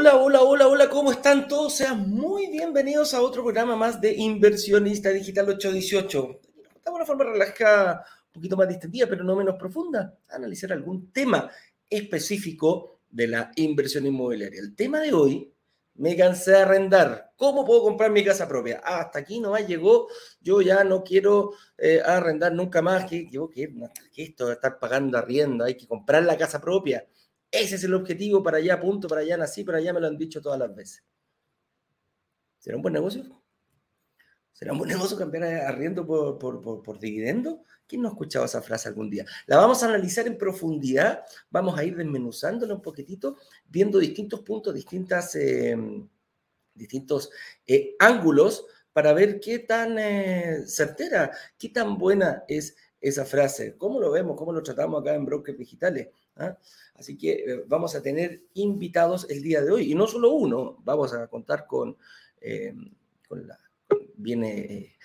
Hola, hola, hola, hola, ¿cómo están todos? Sean muy bienvenidos a otro programa más de Inversionista Digital 818. De una forma relajada, un poquito más distendida, pero no menos profunda, analizar algún tema específico de la inversión inmobiliaria. El tema de hoy, me cansé de arrendar. ¿Cómo puedo comprar mi casa propia? Ah, hasta aquí nomás llegó, yo ya no quiero eh, arrendar nunca más. ¿Qué, qué, qué esto de estar pagando arriendo? Hay que comprar la casa propia. Ese es el objetivo, para allá punto, para allá nací, para allá me lo han dicho todas las veces. ¿Será un buen negocio? ¿Será un buen negocio cambiar arriendo por, por, dividendo? ¿Quién no ha escuchado esa frase algún día? La vamos a analizar en profundidad, vamos a ir desmenuzándola un poquitito, viendo distintos puntos, distintas, em, distintos eh, ángulos para ver qué tan eh, certera, qué tan buena es esa frase, cómo lo vemos, cómo lo tratamos acá en Brokers Digitales. ¿Ah? Así que eh, vamos a tener invitados el día de hoy, y no solo uno, vamos a contar con, eh, la, viene eh,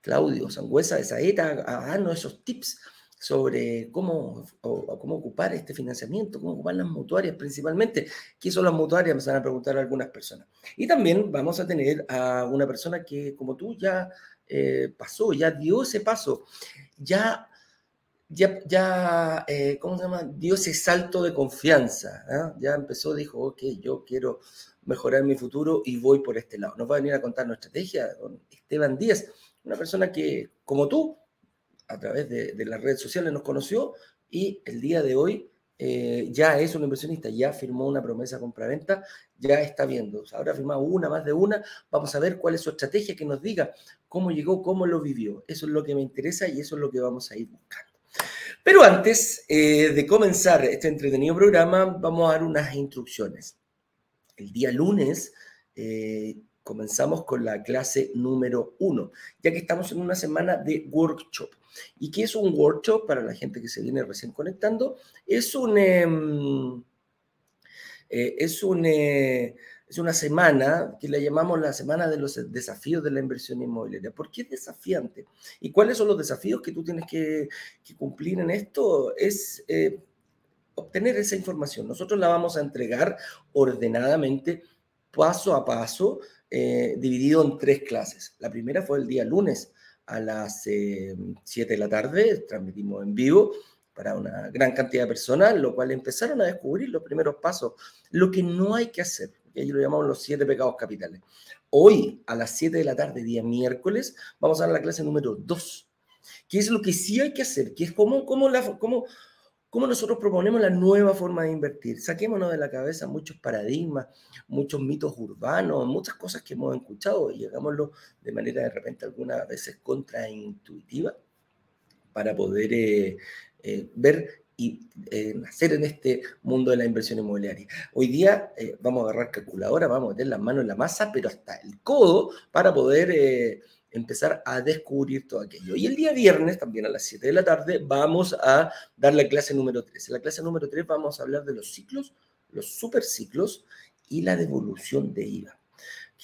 Claudio Sangüesa de Saeta a darnos esos tips sobre cómo, cómo ocupar este financiamiento, cómo ocupar las mutuarias principalmente. ¿Qué son las mutuarias? Me van a preguntar algunas personas. Y también vamos a tener a una persona que, como tú, ya pasó, ya dio ese paso, ya ya, eh, ¿cómo se llama? Dio ese salto de confianza. ¿ah? Ya empezó, dijo, ok, yo quiero mejorar mi futuro y voy por este lado. Nos va a venir a contar nuestra estrategia con Esteban Díaz, una persona que, como tú, a través de, las redes sociales nos conoció y el día de hoy eh, ya es un inversionista, ya firmó una promesa compra-venta, ya está viendo. Ahora ha firmado una, más de una. Vamos a ver cuál es su estrategia, que nos diga cómo llegó, cómo lo vivió. Eso es lo que me interesa y eso es lo que vamos a ir buscando. Pero antes eh, de comenzar este entretenido programa, vamos a dar unas instrucciones. El día lunes eh, comenzamos con la clase número uno, ya que estamos en una semana de workshop. ¿Y qué es un workshop para la gente que se viene recién conectando? Es un, em, eh, es un es una semana que la llamamos la semana de los desafíos de la inversión inmobiliaria. ¿Por qué es desafiante? ¿Y cuáles son los desafíos que tú tienes que, cumplir en esto? Es eh, obtener esa información. Nosotros la vamos a entregar ordenadamente, paso a paso, eh, dividido en tres clases. La primera fue el día lunes a las 7 eh, de la tarde, transmitimos en vivo para una gran cantidad de personas, lo cual empezaron a descubrir los primeros pasos, lo que no hay que hacer y ahí lo llamamos los siete pecados capitales. Hoy, a las 7 de la tarde, día miércoles, vamos a dar la clase número 2, que es lo que sí hay que hacer, que es cómo, cómo nosotros proponemos la nueva forma de invertir. Saquémonos de la cabeza muchos paradigmas, muchos mitos urbanos, muchas cosas que hemos escuchado y hagámoslo de manera de repente algunas veces contraintuitiva para poder eh, eh, ver y eh, nacer en este mundo de la inversión inmobiliaria. Hoy día eh, vamos a agarrar calculadora, vamos a meter las manos en la masa, pero hasta el codo para poder eh, empezar a descubrir todo aquello. Y el día viernes, también a las 7 de la tarde, vamos a dar la clase número 3. En la clase número 3 vamos a hablar de los ciclos, los superciclos y la devolución de IVA.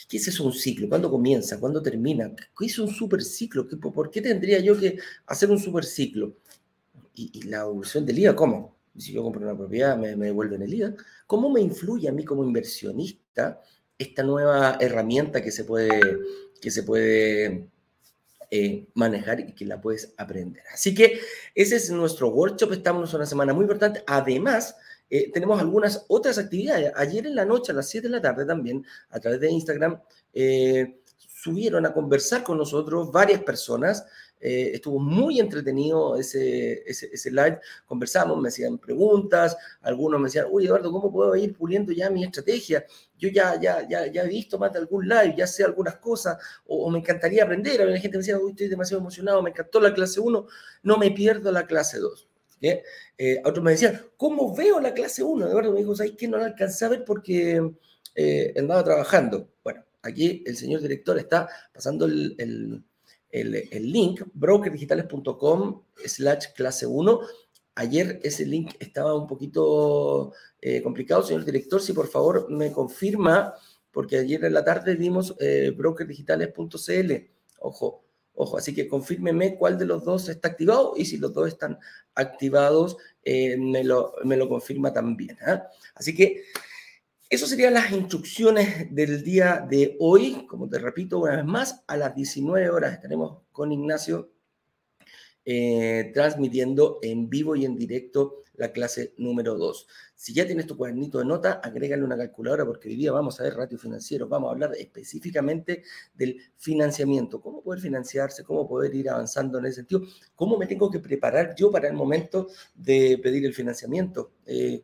¿Qué es eso un ciclo? ¿Cuándo comienza? ¿Cuándo termina? ¿Qué es un superciclo? ¿Por qué tendría yo que hacer un superciclo? Y, la evolución del IVA, ¿cómo? Si yo compro una propiedad, me, me devuelven el IVA. ¿Cómo me influye a mí como inversionista esta nueva herramienta que se puede, que se puede eh, manejar y que la puedes aprender? Así que ese es nuestro workshop. Estamos en una semana muy importante. Además, eh, tenemos algunas otras actividades. Ayer en la noche, a las 7 de la tarde también, a través de Instagram, eh, subieron a conversar con nosotros varias personas eh, estuvo muy entretenido ese, ese, live. Conversamos, me hacían preguntas, algunos me decían, uy, Eduardo, ¿cómo puedo ir puliendo ya mi estrategia? Yo ya, ya, ya, ya he visto más de algún live, ya sé algunas cosas, o, me encantaría aprender. A la gente me decía, uy, estoy demasiado emocionado, me encantó la clase 1, no me pierdo la clase 2. Eh, otros me decían, ¿cómo veo la clase 1? Eduardo me dijo, ¿sabes qué? No la alcancé a ver porque eh, andaba trabajando. Bueno, aquí el señor director está pasando el el, link, brokerdigitales.com slash clase 1. Ayer ese link estaba un poquito eh, complicado, señor director, si por favor me confirma, porque ayer en la tarde vimos eh, brokerdigitales.cl. Ojo, ojo, así que confírmeme cuál de los dos está activado y si los dos están activados, eh, me, lo, me, lo, confirma también. ¿ah? Así que Eso serían las instrucciones del día de hoy. Como te repito una vez más, a las 19 horas estaremos con Ignacio eh, transmitiendo en vivo y en directo la clase número 2. Si ya tienes tu cuadernito de nota, agrégale una calculadora porque hoy día vamos a ver ratio financiero, vamos a hablar específicamente del financiamiento, cómo poder financiarse, cómo poder ir avanzando en ese sentido, cómo me tengo que preparar yo para el momento de pedir el financiamiento. Eh,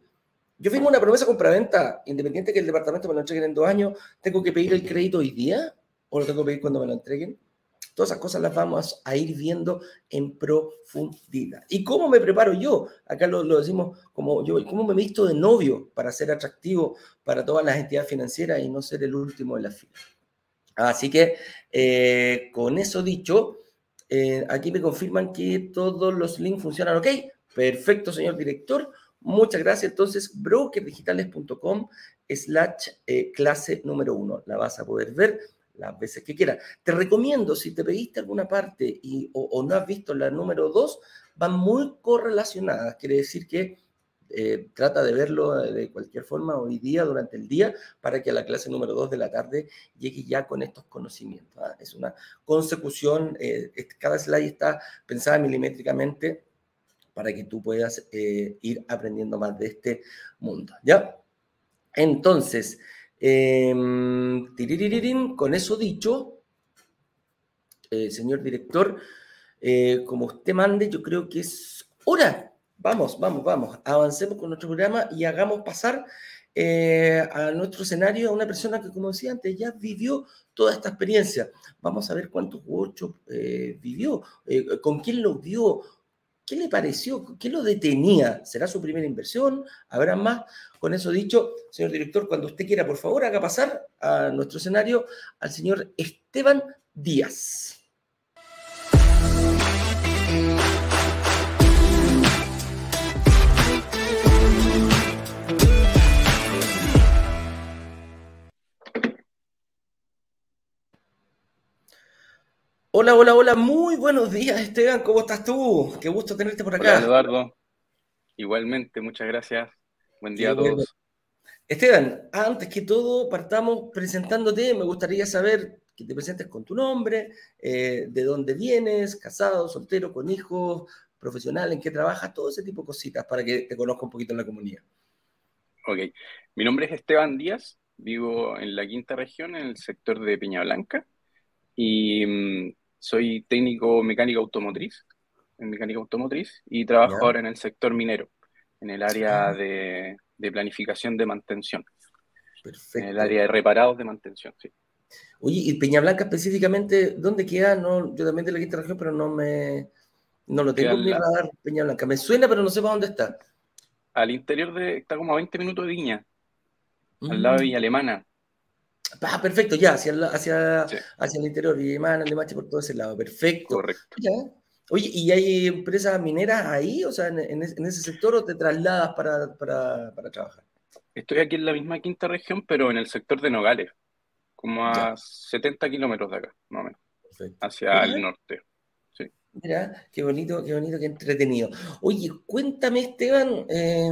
yo firmo una promesa compraventa, independiente que el departamento me lo entreguen en dos años, ¿tengo que pedir el crédito hoy día o lo tengo que pedir cuando me lo entreguen? Todas esas cosas las vamos a ir viendo en profundidad. ¿Y cómo me preparo yo? Acá lo, decimos como yo, ¿cómo me visto de novio para ser atractivo para todas las entidades financieras y no ser el último de la fila? Así que eh, con eso dicho, eh, aquí me confirman que todos los links funcionan ok. Perfecto, señor director. Muchas gracias. Entonces, brokerdigitales.com slash eh, clase número uno. La vas a poder ver las veces que quieras. Te recomiendo, si te pediste alguna parte y, o, no has visto la número dos, van muy correlacionadas. Quiere decir que eh, trata de verlo de cualquier forma hoy día, durante el día, para que a la clase número dos de la tarde llegue ya con estos conocimientos. ¿ah? Es una consecución, eh, cada slide está pensada milimétricamente para que tú puedas eh, ir aprendiendo más de este mundo. ¿Ya? Entonces, em, con eso dicho, eh, señor director, eh, como usted mande, yo creo que es hora. Vamos, vamos, vamos. Avancemos con nuestro programa y hagamos pasar a nuestro escenario a una persona que, como decía antes, ya vivió toda esta experiencia. Vamos a ver cuántos workshops vivió, con quién lo vio, ¿Qué le pareció? ¿Qué lo detenía? ¿Será su primera inversión? ¿Habrá más? Con eso dicho, señor director, cuando usted quiera, por favor, haga pasar a nuestro escenario al señor Esteban Díaz. Hola, hola, hola, muy buenos días Esteban, ¿cómo estás tú? Qué gusto tenerte por acá. Hola Eduardo, igualmente, muchas gracias. Buen día a todos. Esteban, antes que todo, partamos presentándote. Me gustaría saber que te presentes con tu nombre, eh, de dónde vienes, casado, soltero, con hijos, profesional, en qué trabajas, todo ese tipo de cositas para que te conozca un poquito en la comunidad. Ok, mi nombre es Esteban Díaz, vivo en la quinta región, en el sector de Peña Blanca. Y mm, soy técnico mecánico automotriz, en mecánica automotriz, y trabajo ahora en el sector minero, en el área ah. de, planificación de mantención. Perfecto. En el área de reparados de mantención, sí. Oye, y Peña Blanca específicamente, ¿dónde queda? No, yo también de la quinta región, pero no me no lo tengo en mi radar, Peña Blanca. Me suena, pero no sé para dónde está. Al interior de, está como a 20 minutos de Viña, al lado de mm. Villa Alemana. Ah, perfecto, ya, hacia, hacia, hacia el interior, y Limache por todo ese lado, perfecto. Correcto. Oye, ¿y hay empresas mineras ahí, o sea, en, ese sector, o te trasladas para, trabajar? Estoy aquí en la misma quinta región, pero en el sector de Nogales, como a 70 kilómetros de acá, más o menos, hacia el norte. Mira, qué bonito, qué bonito, qué entretenido. Oye, cuéntame, Esteban, eh,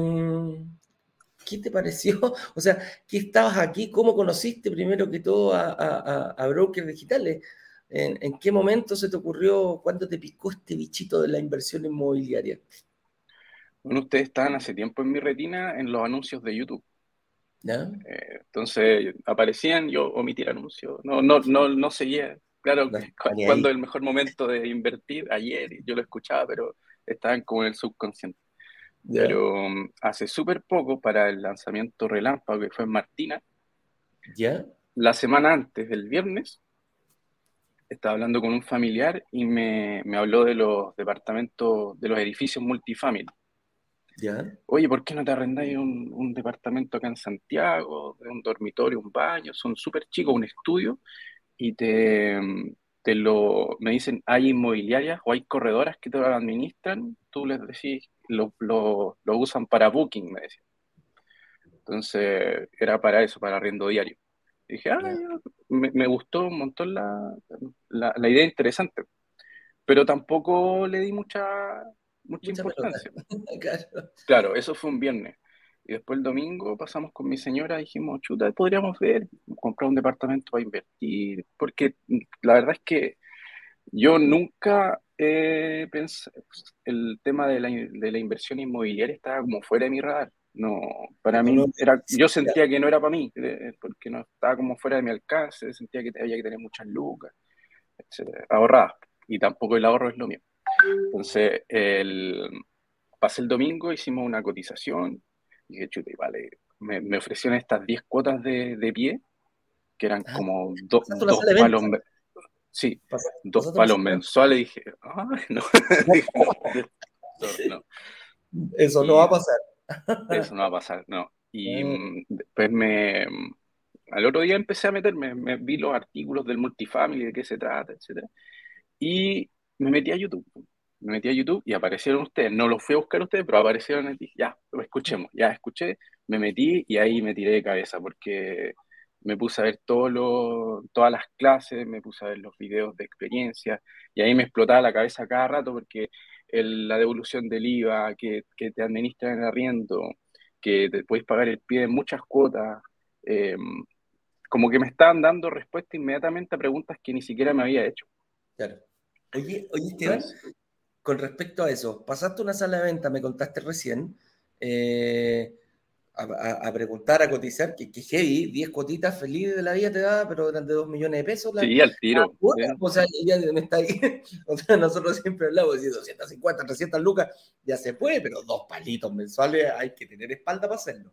¿Qué te pareció? O sea, ¿qué estabas aquí? ¿Cómo conociste primero que todo a, a, brokers digitales? ¿En, qué momento se te ocurrió, cuándo te picó este bichito de la inversión inmobiliaria? Bueno, ustedes estaban hace tiempo en mi retina en los anuncios de YouTube. Eh, entonces aparecían, yo omití el anuncio. No, no, no, no seguía. Claro, cuando es el mejor momento de invertir, ayer, yo lo escuchaba, pero estaban como en el subconsciente. Pero um, hace súper poco, para el lanzamiento relámpago que fue en Martina, ¿Ya? la semana antes del viernes, estaba hablando con un familiar y me, me habló de los departamentos, de los edificios multifamily. ¿Ya? Oye, ¿por qué no te arrendáis un, un, departamento acá en Santiago, un dormitorio, un baño? Son súper chicos, un estudio, y te, te lo, me dicen, hay inmobiliarias o hay corredoras que te lo administran, tú les decís, lo, lo, lo usan para booking, me decía. Entonces, era para eso, para arriendo diario. dije, ah, me, me, gustó un montón la, la, la, idea interesante, pero tampoco le di mucha, mucha, importancia. claro. eso fue un viernes. Y después el domingo pasamos con mi señora y dijimos, chuta, podríamos ver, comprar un departamento para invertir, porque la verdad es que yo nunca he pensado, el tema de la, de la inversión inmobiliaria estaba como fuera de mi radar. No, para mí era, yo sentía que no era para mí, eh, porque no estaba como fuera de mi alcance, sentía que había que tener muchas lucas, ahorradas, y tampoco el ahorro es lo mío. Entonces, el, pasé el domingo, hicimos una cotización, y dije, chute, vale, me, me ofrecieron estas 10 cuotas de, de, pie, que eran ah, como dos palos, sí, dos palos mensuales, dije, no. no. Eso no va a pasar. Eso no va a pasar, no. Y mm, después me. Al otro día empecé a meterme, me vi los artículos del multifamily, de qué se trata, etc. Y me metí a YouTube. Me metí a YouTube y aparecieron ustedes. No los fui a buscar ustedes, pero aparecieron y ya, escuchemos. Ya escuché, me metí y ahí me tiré de cabeza porque me puse a ver todo lo, todas las clases, me puse a ver los videos de experiencia y ahí me explotaba la cabeza cada rato porque la devolución del IVA, que, te administran el arriendo, que te puedes pagar el pie en muchas cuotas, eh, como que me estaban dando respuesta inmediatamente a preguntas que ni siquiera me había hecho. Claro. Oye, oye Esteban, con respecto a eso, pasaste una sala de venta, me contaste recién, eh, a, preguntar, a cotizar, que, que heavy, 10 cuotitas feliz de la vida te da, pero eran de 2 millones de pesos. sí, al tiro. O sea, ya me está ahí. O sea, nosotros siempre hablamos de 250, 300 lucas, ya se puede, pero dos palitos mensuales hay que tener espalda para hacerlo.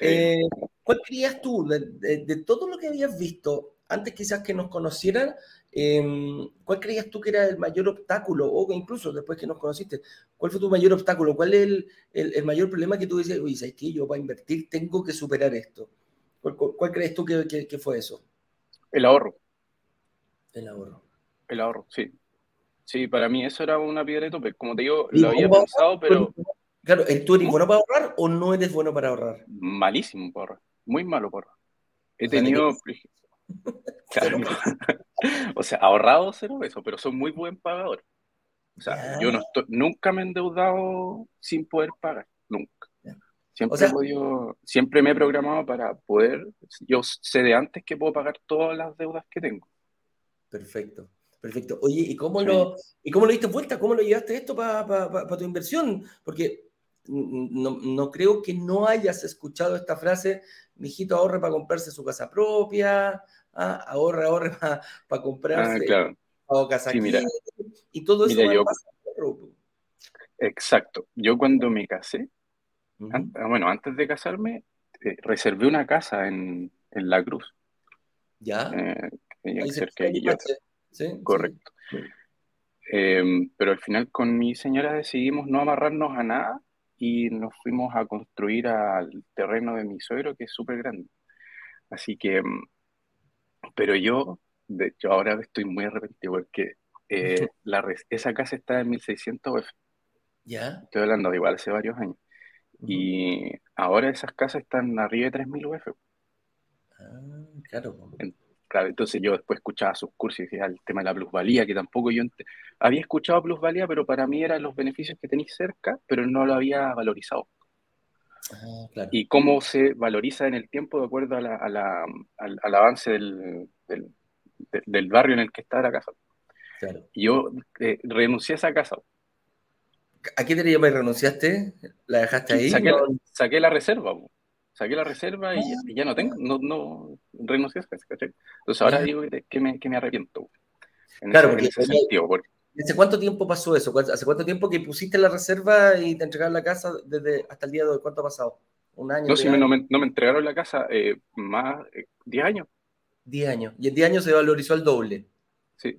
Eh, ¿Cuál creías tú, de, de, todo lo que habías visto, antes quizás que nos conocieran, Em, ¿Cuál creías tú que era el mayor obstáculo, o incluso después que nos conociste, cuál fue tu mayor obstáculo? ¿Cuál es el, mayor problema que tú dices, oye, ¿sabes qué? Yo para invertir tengo que superar esto. ¿Cuál, crees tú que, fue eso? El ahorro. El ahorro. El ahorro, sí. Sí, para mí eso era una piedra de tope. Como te digo, lo había pensado, pero... Claro, ¿tú eres bueno para ahorrar o no eres bueno para ahorrar? Malísimo para ahorrar. Muy malo para ahorrar. He tenido... o sea, ahorrado cero eso, pero son muy buen pagador. O sea, yo no estoy, nunca me he endeudado sin poder pagar, nunca. Siempre, siempre me he programado para poder, yo sé de antes que puedo pagar todas las deudas que tengo. Perfecto, perfecto. Oye, ¿y cómo, lo, ¿y cómo lo diste vuelta? ¿Cómo lo llevaste esto para tu inversión? Porque no, no, creo que no hayas escuchado esta frase, mijito ahorre para comprarse su casa propia, ah, ahorre, ahorre para comprarse ah, casa y todo eso yo, Exacto. Yo cuando me casé, ah, bueno, antes de casarme, eh, reservé una casa en, La Cruz. Ya. Eh, cerca de ¿Sí? Correcto. Em, pero al final con mi señora decidimos no amarrarnos a nada y nos fuimos a construir al terreno de mi suegro, que es súper grande. Así que, mm, pero yo, de hecho, ahora estoy muy arrepentido porque eh, la, esa casa está en 1600 UF. ¿Ya? Estoy hablando de igual hace varios años. Y ahora esas casas están arriba de 3000 UF. Ah, claro. Claro, entonces yo después escuchaba sus cursos y decía el tema de la plusvalía, que tampoco yo había escuchado plusvalía, pero para mí eran los beneficios que tenéis cerca, pero no lo había valorizado. Ah, y cómo se valoriza en el tiempo de acuerdo a la, al, avance del, del, barrio en el que está la casa. Yo eh, renuncié a esa casa. ¿A qué te renunciaste? ¿La dejaste ahí? Saqué la reserva saqué la reserva y, ya no tengo, no, no renuncié a Entonces ahora digo que, me, que me arrepiento. claro, porque, ¿Hace cuánto tiempo pasó eso? ¿Hace cuánto tiempo que pusiste la reserva y te entregaron la casa desde hasta el día de hoy? ¿Cuánto ha pasado? ¿Un año? No, si no, me, no, me, entregaron la casa eh, más, eh, 10 años. 10 años. Y en 10 años se valorizó al doble. Sí.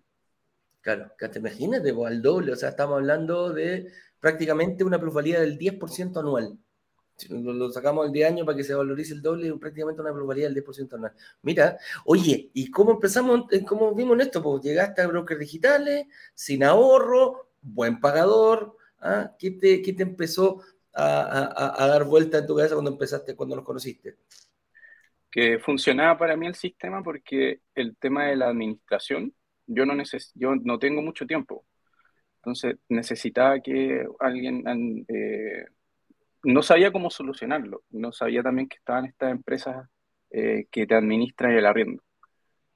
Claro, te imaginas, al doble. O sea, estamos hablando de prácticamente una plusvalía del 10% anual lo, sacamos el de año para que se valorice el doble, prácticamente una probabilidad del 10% anual. Mira, oye, ¿y cómo empezamos, cómo vimos esto? Pues llegaste a brokers digitales, sin ahorro, buen pagador, ¿ah? ¿Qué, te, te empezó a, dar vuelta en tu cabeza cuando empezaste, cuando nos conociste? Que funcionaba para mí el sistema porque el tema de la administración, yo no, neces yo no tengo mucho tiempo. Entonces necesitaba que alguien eh, no sabía cómo solucionarlo. No sabía también que estaban estas empresas eh, que te administran el arriendo.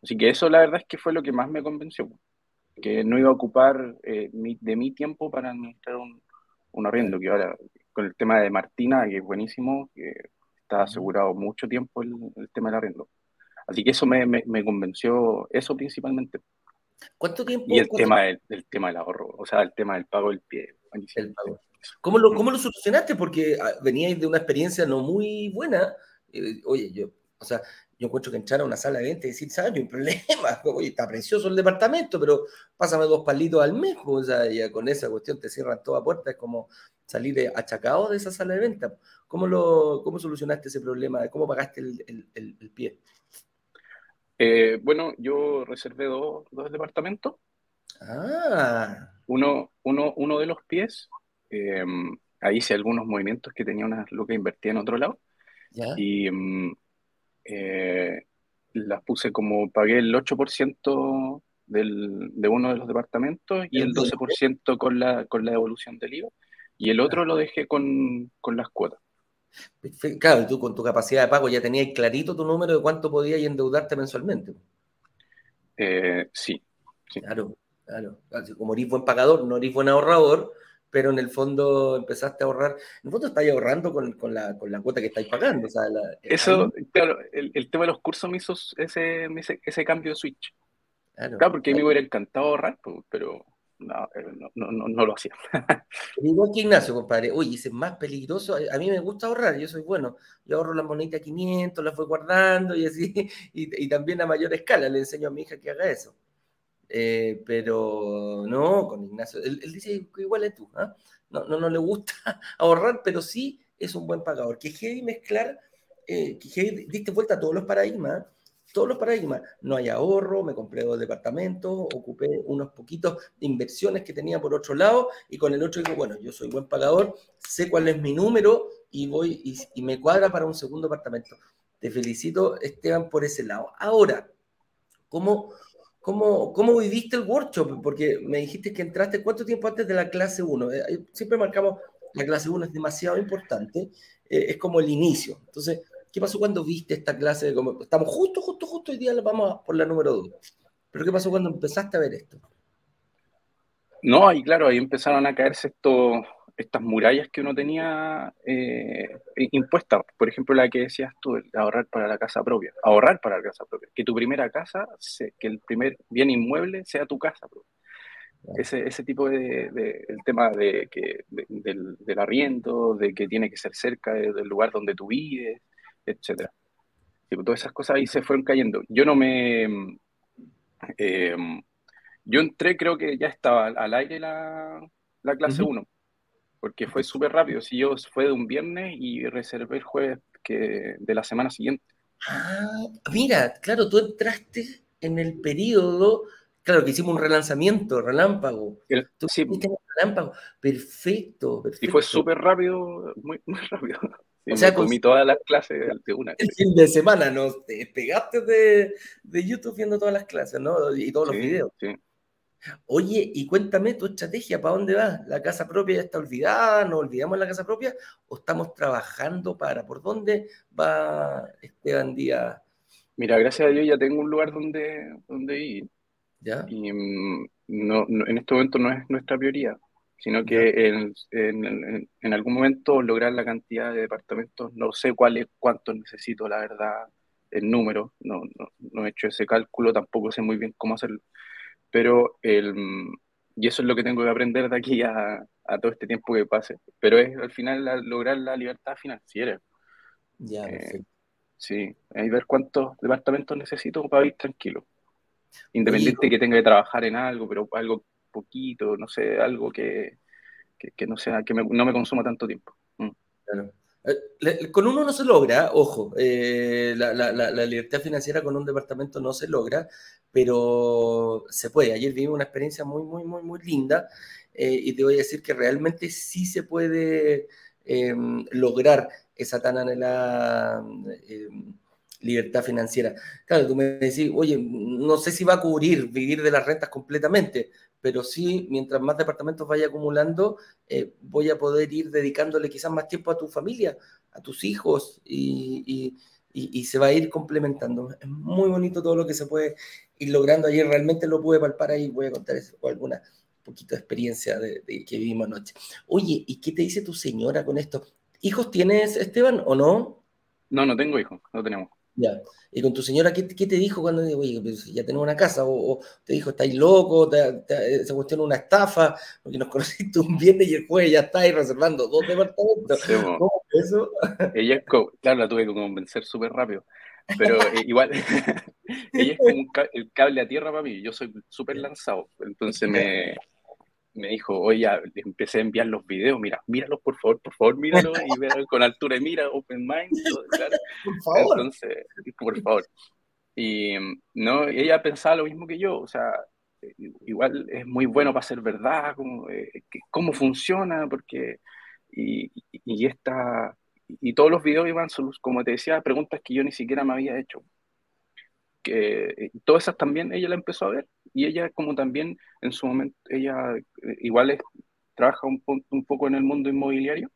Así que eso la verdad es que fue lo que más me convenció, que no iba a ocupar eh, de mi tiempo para administrar un, un arriendo, que ahora con el tema de Martina, que es buenísimo, que está asegurado mucho tiempo el, tema del arriendo. Así que eso me, me, convenció, eso principalmente. ¿Cuánto tiempo? Y el tema del, tema del ahorro, o sea, el tema del pago del pie. ¿Cómo lo, ¿Cómo lo solucionaste? Porque ah, veníais de una experiencia no muy buena. Eh, oye, yo, o sea, yo encuentro que entrar a una sala de venta y decir, ¿sabes? No hay problema, oye, está precioso el departamento, pero pásame dos palitos al mes, o sea, ya con esa cuestión te cierran toda puerta, es como salir achacado de esa sala de venta. ¿Cómo, lo, cómo solucionaste ese problema? ¿Cómo pagaste el, el, pie? Eh, bueno, yo reservé dos, dos departamentos. Ah. Uno, uno, uno de los pies, eh, ahí hice algunos movimientos que tenía una lo que invertía en otro lado. Y mm, eh, las puse como pagué el 8% del, de uno de los departamentos y el 12% con la, con la devolución del IVA. Y el otro lo dejé con, con las cuotas. Claro, tú con tu capacidad de pago ya tenías clarito tu número de cuánto podías endeudarte mensualmente. Eh, sí, Claro, claro. Como eres buen pagador, no eres buen ahorrador, pero en el fondo empezaste a ahorrar. En el fondo estáis ahorrando con, con, la, con la, cuota que estáis pagando. Eso, claro, el, el, tema de los cursos me hizo ese, ese, cambio de switch. Claro, porque a mí me hubiera encantado ahorrar, pero eh, no, no, no, no lo hacía. Igual que Ignacio, compadre. Oye, es más peligroso. A mí me gusta ahorrar, yo soy bueno. Yo ahorro las moneditas 500, las voy guardando y así. Y, y también a mayor escala le enseño a mi hija que haga eso. Eh, pero no, con Ignacio. Él, dice que igual es tú. ¿ah? No, no, no, le gusta ahorrar, pero sí es un buen pagador. Que heavy mezclar, eh, que diste vuelta a todos los paradigmas. Todos los paradigmas. No hay ahorro, me compré dos departamentos, ocupé unos poquitos de inversiones que tenía por otro lado y con el otro digo, bueno, yo soy buen pagador, sé cuál es mi número y voy y, y me cuadra para un segundo departamento. Te felicito, Esteban, por ese lado. Ahora, ¿cómo, ¿Cómo, ¿Cómo viviste el workshop? Porque me dijiste que entraste cuánto tiempo antes de la clase 1. Eh, siempre marcamos, la clase 1 es demasiado importante, eh, es como el inicio. Entonces, ¿qué pasó cuando viste esta clase? Como, estamos justo, justo, justo hoy día vamos por la número 2. Pero ¿qué pasó cuando empezaste a ver esto? No, ahí claro, ahí empezaron a caerse estos estas murallas que uno tenía eh, impuestas, por ejemplo, la que decías tú, ahorrar para la casa propia, ahorrar para la casa propia, que tu primera casa, que el primer bien inmueble sea tu casa propia. Ese, ese tipo de, el tema de que, del, del, arriendo, de que tiene que ser cerca del lugar donde tú vives, etc. Y pues, todas esas cosas ahí se fueron cayendo. Yo no me... Eh, yo entré, creo que ya estaba al aire la, la clase 1 porque fue súper rápido. Si yo fue de un viernes y reservé el jueves que, de la semana siguiente. Ah, mira, claro, tú entraste en el periodo, claro, que hicimos un relanzamiento, relámpago. tú sí. relámpago. Perfecto, perfecto. Y fue súper rápido, muy, muy rápido. o sea, comí todas las clases de una. El fin de semana nos pegaste de, de YouTube viendo todas las clases, ¿no? Y todos los videos. Sí. Oye, y cuéntame tu estrategia, ¿para dónde vas? ¿La casa propia ya está olvidada? ¿No olvidamos la casa propia? ¿O estamos trabajando para? ¿Por dónde va Esteban Díaz? Mira, gracias a Dios ya tengo un lugar donde, donde ir. ¿Ya? Y mm, no, en este momento no es nuestra prioridad, sino que en, en, en, algún momento lograr la cantidad de departamentos, no sé cuál es, cuántos necesito, la verdad, el número, no, no, no he hecho ese cálculo, tampoco sé muy bien cómo hacerlo pero el, y eso es lo que tengo que aprender de aquí a, a todo este tiempo que pase, pero es al final lograr la libertad financiera. Ya, eh, sí, hay ver cuántos departamentos necesito para vivir tranquilo. Independiente de que tenga que trabajar en algo, pero algo poquito, no sé, algo que, que, que no sea, que no me consuma tanto tiempo. Mm. Claro. Eh, con uno no se logra, ojo, eh, la, libertad financiera con un departamento no se logra, pero se puede. Ayer vivimos una experiencia muy, muy, muy, muy linda eh, y te voy a decir que realmente sí se puede em, lograr esa tan anhelada em, libertad financiera. Claro, tú me decís, oye, no sé si va a cubrir vivir de las rentas completamente, pero sí, mientras más departamentos vaya acumulando, eh, voy a poder ir dedicándole quizás más tiempo a tu familia, a tus hijos, y, se va a ir complementando. Es muy bonito todo lo que se puede ir logrando. Ayer realmente lo pude palpar ahí, voy a contar alguna poquito experiencia de, que vivimos anoche. Oye, ¿y qué te dice tu señora con esto? ¿Hijos tienes, Esteban, o no? No, no tengo hijos, no tenemos. Ya. ¿Y con tu señora qué, te dijo cuando oye, pues, ya tenemos una casa? O, te dijo, estáis loco? Te, se cuestiona una estafa? Porque nos conociste un viernes y el jueves ya estáis reservando dos departamentos. ¿Cómo es eso? Ella claro, la tuve que convencer súper rápido. Pero eh, igual, ella es como el cable a tierra para mí. Yo soy súper lanzado. Entonces me, me dijo, oye, empecé a enviar los videos, mira, míralos por favor, por favor, míralos y vean con altura de mira, open mind, claro. Por favor. Entonces, por favor. Y no, ella pensaba lo mismo que yo, o sea, igual es muy bueno para ser verdad, cómo, eh, cómo funciona, porque, y, y, esta, y todos los videos iban, como te decía, preguntas que yo ni siquiera me había hecho que todas esas también ella la empezó a ver y ella como también en su momento, ella eh, igual es, trabaja un, un, poco en el mundo inmobiliario.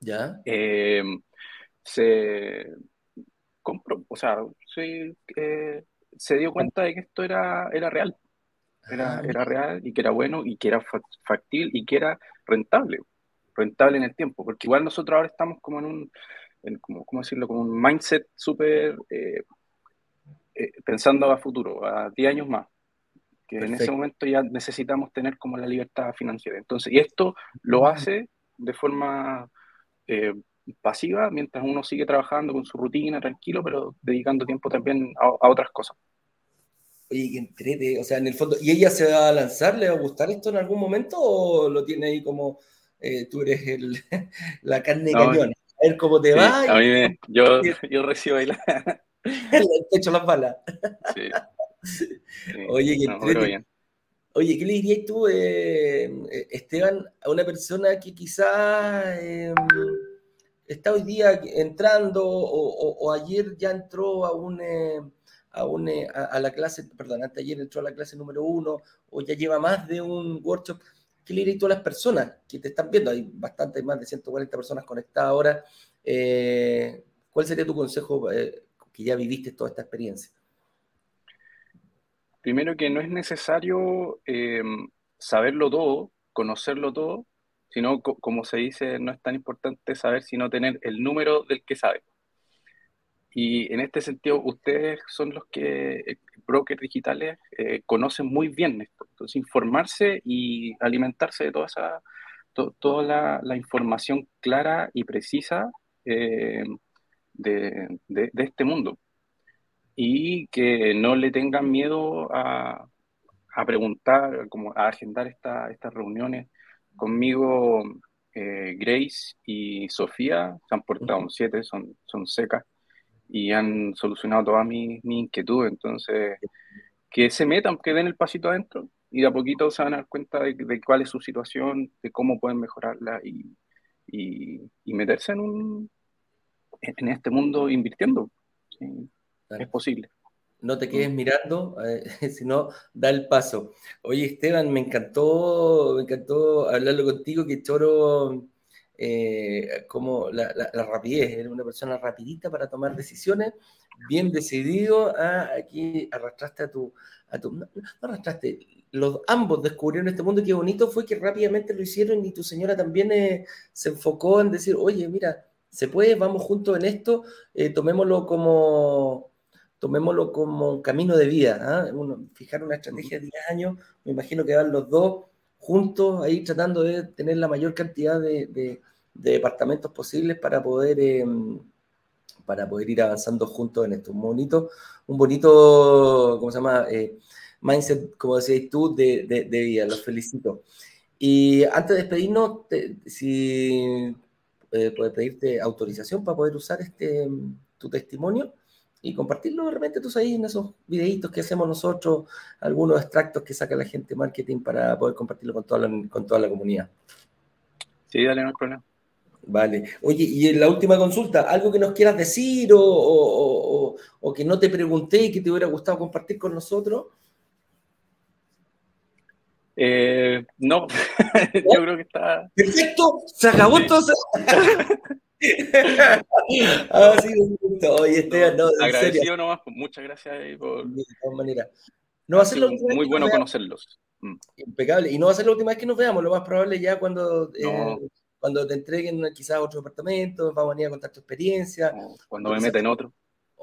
Ya. Eh, se compró, o sea, se, se dio cuenta de que esto era, era real. Era, ah, era real y que era bueno y que era factible y que era rentable, rentable en el tiempo, porque igual nosotros ahora estamos como en un, como, ¿cómo decirlo? Como un mindset súper eh, pensando a futuro, a 10 años más, que en ese momento ya necesitamos tener como la libertad financiera. Entonces, y esto lo hace de forma eh, pasiva mientras uno sigue trabajando con su rutina, tranquilo, pero dedicando tiempo también a, otras cosas. Oye, que entrete, o sea, en el fondo, ¿y ella se va a lanzar? ¿Le va a gustar esto en algún momento o lo tiene ahí como eh, tú eres el, la carne de cañón? A ver cómo te va. A mí yo, yo recibo ahí la, Le hecho las balas. Oye, qué Oye, ¿qué le dirías tú, eh, eh, Esteban, a una persona que quizás em, está hoy día entrando o, ayer ya entró a un, eh, a, un a, la clase, perdón, antes ayer entró a la clase número uno o ya lleva más de un workshop? ¿Qué le dirías tú a las personas que te están viendo? Hay bastante, más de 140 personas conectadas ahora. ¿Cuál sería tu consejo que ya viviste toda esta experiencia? Primero que no es necesario eh, saberlo todo, conocerlo todo, sino, como se dice, no es tan importante saber, sino tener el número del que sabe. Y en este sentido, ustedes son los que, eh, brokers digitales, eh, conocen muy bien esto. Entonces, informarse y alimentarse de toda esa, toda la, información clara y precisa de, este mundo y que no le tengan miedo a, preguntar, como a agendar estas reuniones. Conmigo, eh, Grace y Sofía se han portado un 7, son, son secas y han solucionado todas mis mi inquietudes. Entonces, que se metan, que den el pasito adentro y de a poquito se van a dar cuenta de, cuál es su situación, de cómo pueden mejorarla y, y meterse en un, en este mundo invirtiendo. Es posible. No te quedes mm. mirando, eh, sino da el paso. Oye, Esteban, me encantó, me encantó hablarlo contigo, que Choro, eh, como la, rapidez, eres una persona rapidita para tomar decisiones, bien decidido, ah, aquí arrastraste a tu, a tu no, arrastraste, los ambos descubrieron este mundo y qué bonito fue que rápidamente lo hicieron y tu señora también eh, se enfocó en decir, oye, mira, se puede, vamos juntos en esto, eh, tomémoslo como tomémoslo como un camino de vida. ¿ah? fijar una estrategia de 10 años, me imagino que van los dos juntos ahí tratando de tener la mayor cantidad de, departamentos posibles para poder, em, para poder ir avanzando juntos en esto. Un bonito, un bonito ¿cómo se llama? Eh, mindset, como decías tú, de, de, vida. Los felicito. Y antes de despedirnos, si eh, puede pedirte autorización para poder usar este, tu testimonio y compartirlo de repente tú ahí en esos videitos que hacemos nosotros, algunos extractos que saca la gente marketing para poder compartirlo con toda la, con toda la comunidad. Sí, dale, no hay problema. Vale. Oye, y en la última consulta, ¿algo que nos quieras decir o, o, o, que no te pregunté y que te hubiera gustado compartir con nosotros? Eh, no, yo creo que está. Perfecto, se acabó entonces. ah, sí, Oye, Esteban, no, en agradecido nomás, pues, muchas gracias por. De todas maneras. No va a ser la última Muy bueno conocerlos. Mm. Impecable. Y no va a ser la última vez que nos veamos, lo más probable ya cuando, eh, cuando te entreguen quizás otro departamento, vamos a venir a contar tu experiencia. cuando me meten otro.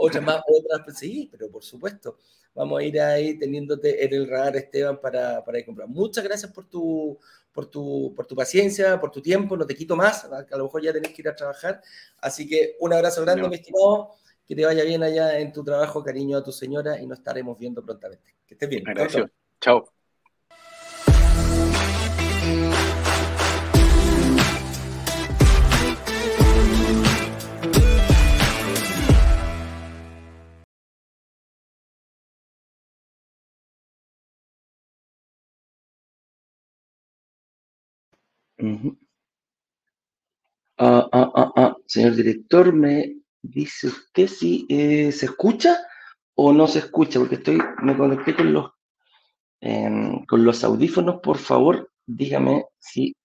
Otras más, otras, sí, pero por supuesto. Vamos a ir ahí teniéndote en el radar, Esteban, para, para ir a comprar. Muchas gracias por tu, por tu, por tu paciencia, por tu tiempo, no te quito más, a lo mejor ya tenés que ir a trabajar. Así que un abrazo grande, mi estimado, que te vaya bien allá en tu trabajo, cariño a tu señora y nos estaremos viendo prontamente. Que estés bien. Gracias. Chao. Ah, ah, ah, Señor director, me dice usted si eh, se escucha o no se escucha, porque estoy, me conecté con los, em, con los audífonos, por favor, dígame si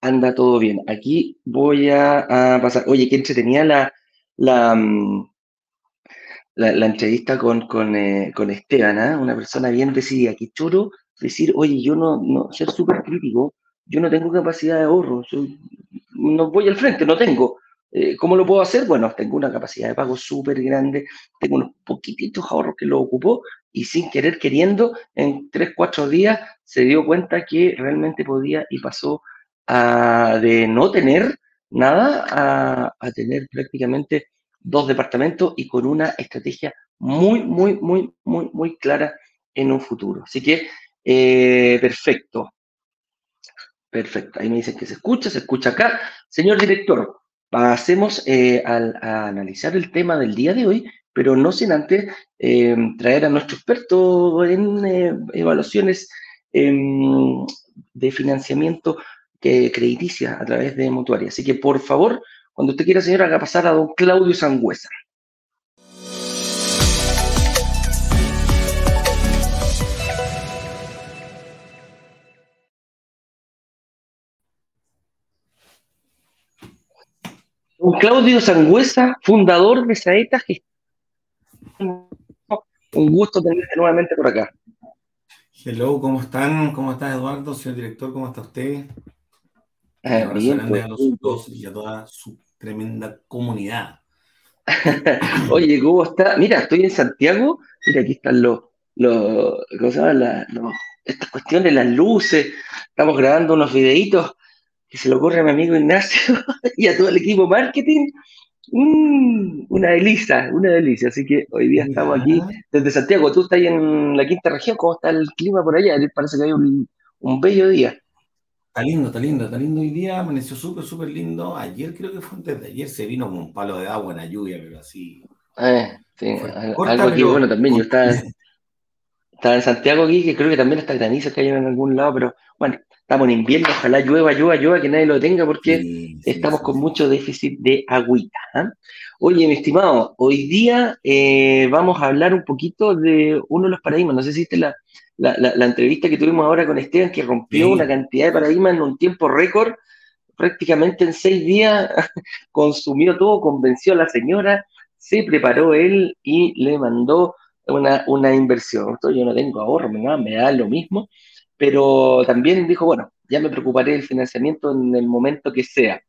anda todo bien. Aquí voy a, pasar. Oye, qué entretenía la, la, mm, la, entrevista con, con, eh, con Esteban, una persona bien decidida, que choro decir, oye, yo no, no ser súper crítico, yo no tengo capacidad de ahorro, no voy al frente, no tengo. Eh, ¿Cómo lo puedo hacer? Bueno, tengo una capacidad de pago súper grande, tengo unos poquititos ahorros que lo ocupó y sin querer queriendo, en tres, cuatro días se dio cuenta que realmente podía y pasó a, de no tener nada a, a tener prácticamente dos departamentos y con una estrategia muy, muy, muy, muy, muy clara en un futuro. Así que, eh, perfecto. Perfecto, ahí me dicen que se escucha, se escucha acá. Señor director, pasemos eh, a analizar el tema del día de hoy, pero no sin antes eh, traer a nuestro experto en eh, evaluaciones em, de financiamiento que crediticia a través de Mutuaria. Así que, por favor, cuando usted quiera, señor, haga pasar a don Claudio Sangüesa. Claudio Sangüesa, fundador de Saeta Un gusto tenerte nuevamente por acá. Hello, ¿cómo están? ¿Cómo estás, Eduardo? Señor director, ¿cómo está usted? Eh, bien, pues, a los dos y a toda su tremenda comunidad. Oye, ¿cómo está? Mira, estoy en Santiago. Mira, aquí están los, los ¿cómo se llama? estas cuestiones, las luces. Estamos grabando unos videitos que se le ocurre a mi amigo Ignacio y a todo el equipo marketing. Mm, una delicia, una delicia. Así que hoy día estamos aquí desde Santiago. Tú estás ahí en la quinta región. ¿Cómo está el clima por allá? Parece que hay un, bello día. Está lindo, está lindo, está lindo hoy día. Amaneció súper, súper lindo. Ayer creo que fue antes de ayer. Se vino con un palo de agua en la lluvia, pero así. Eh, sí, algo aquí, bueno, también. Yo estaba, estaba en Santiago aquí, que creo que también está granizo que hay en algún lado, pero bueno, estamos en invierno, ojalá llueva, llueva, llueva, que nadie lo tenga porque estamos con mucho déficit de agüita. ¿ah? Oye, mi estimado, hoy día eh, vamos a hablar un poquito de uno de los paradigmas. No sé si viste la, la, entrevista que tuvimos ahora con Esteban, que rompió una cantidad de paradigmas en un tiempo récord, prácticamente en seis días, consumió todo, convenció a la señora, se preparó él y le mandó una, una inversión. yo no tengo ahorro, me da lo mismo pero también dijo, bueno, ya me preocuparé del financiamiento en el momento que sea.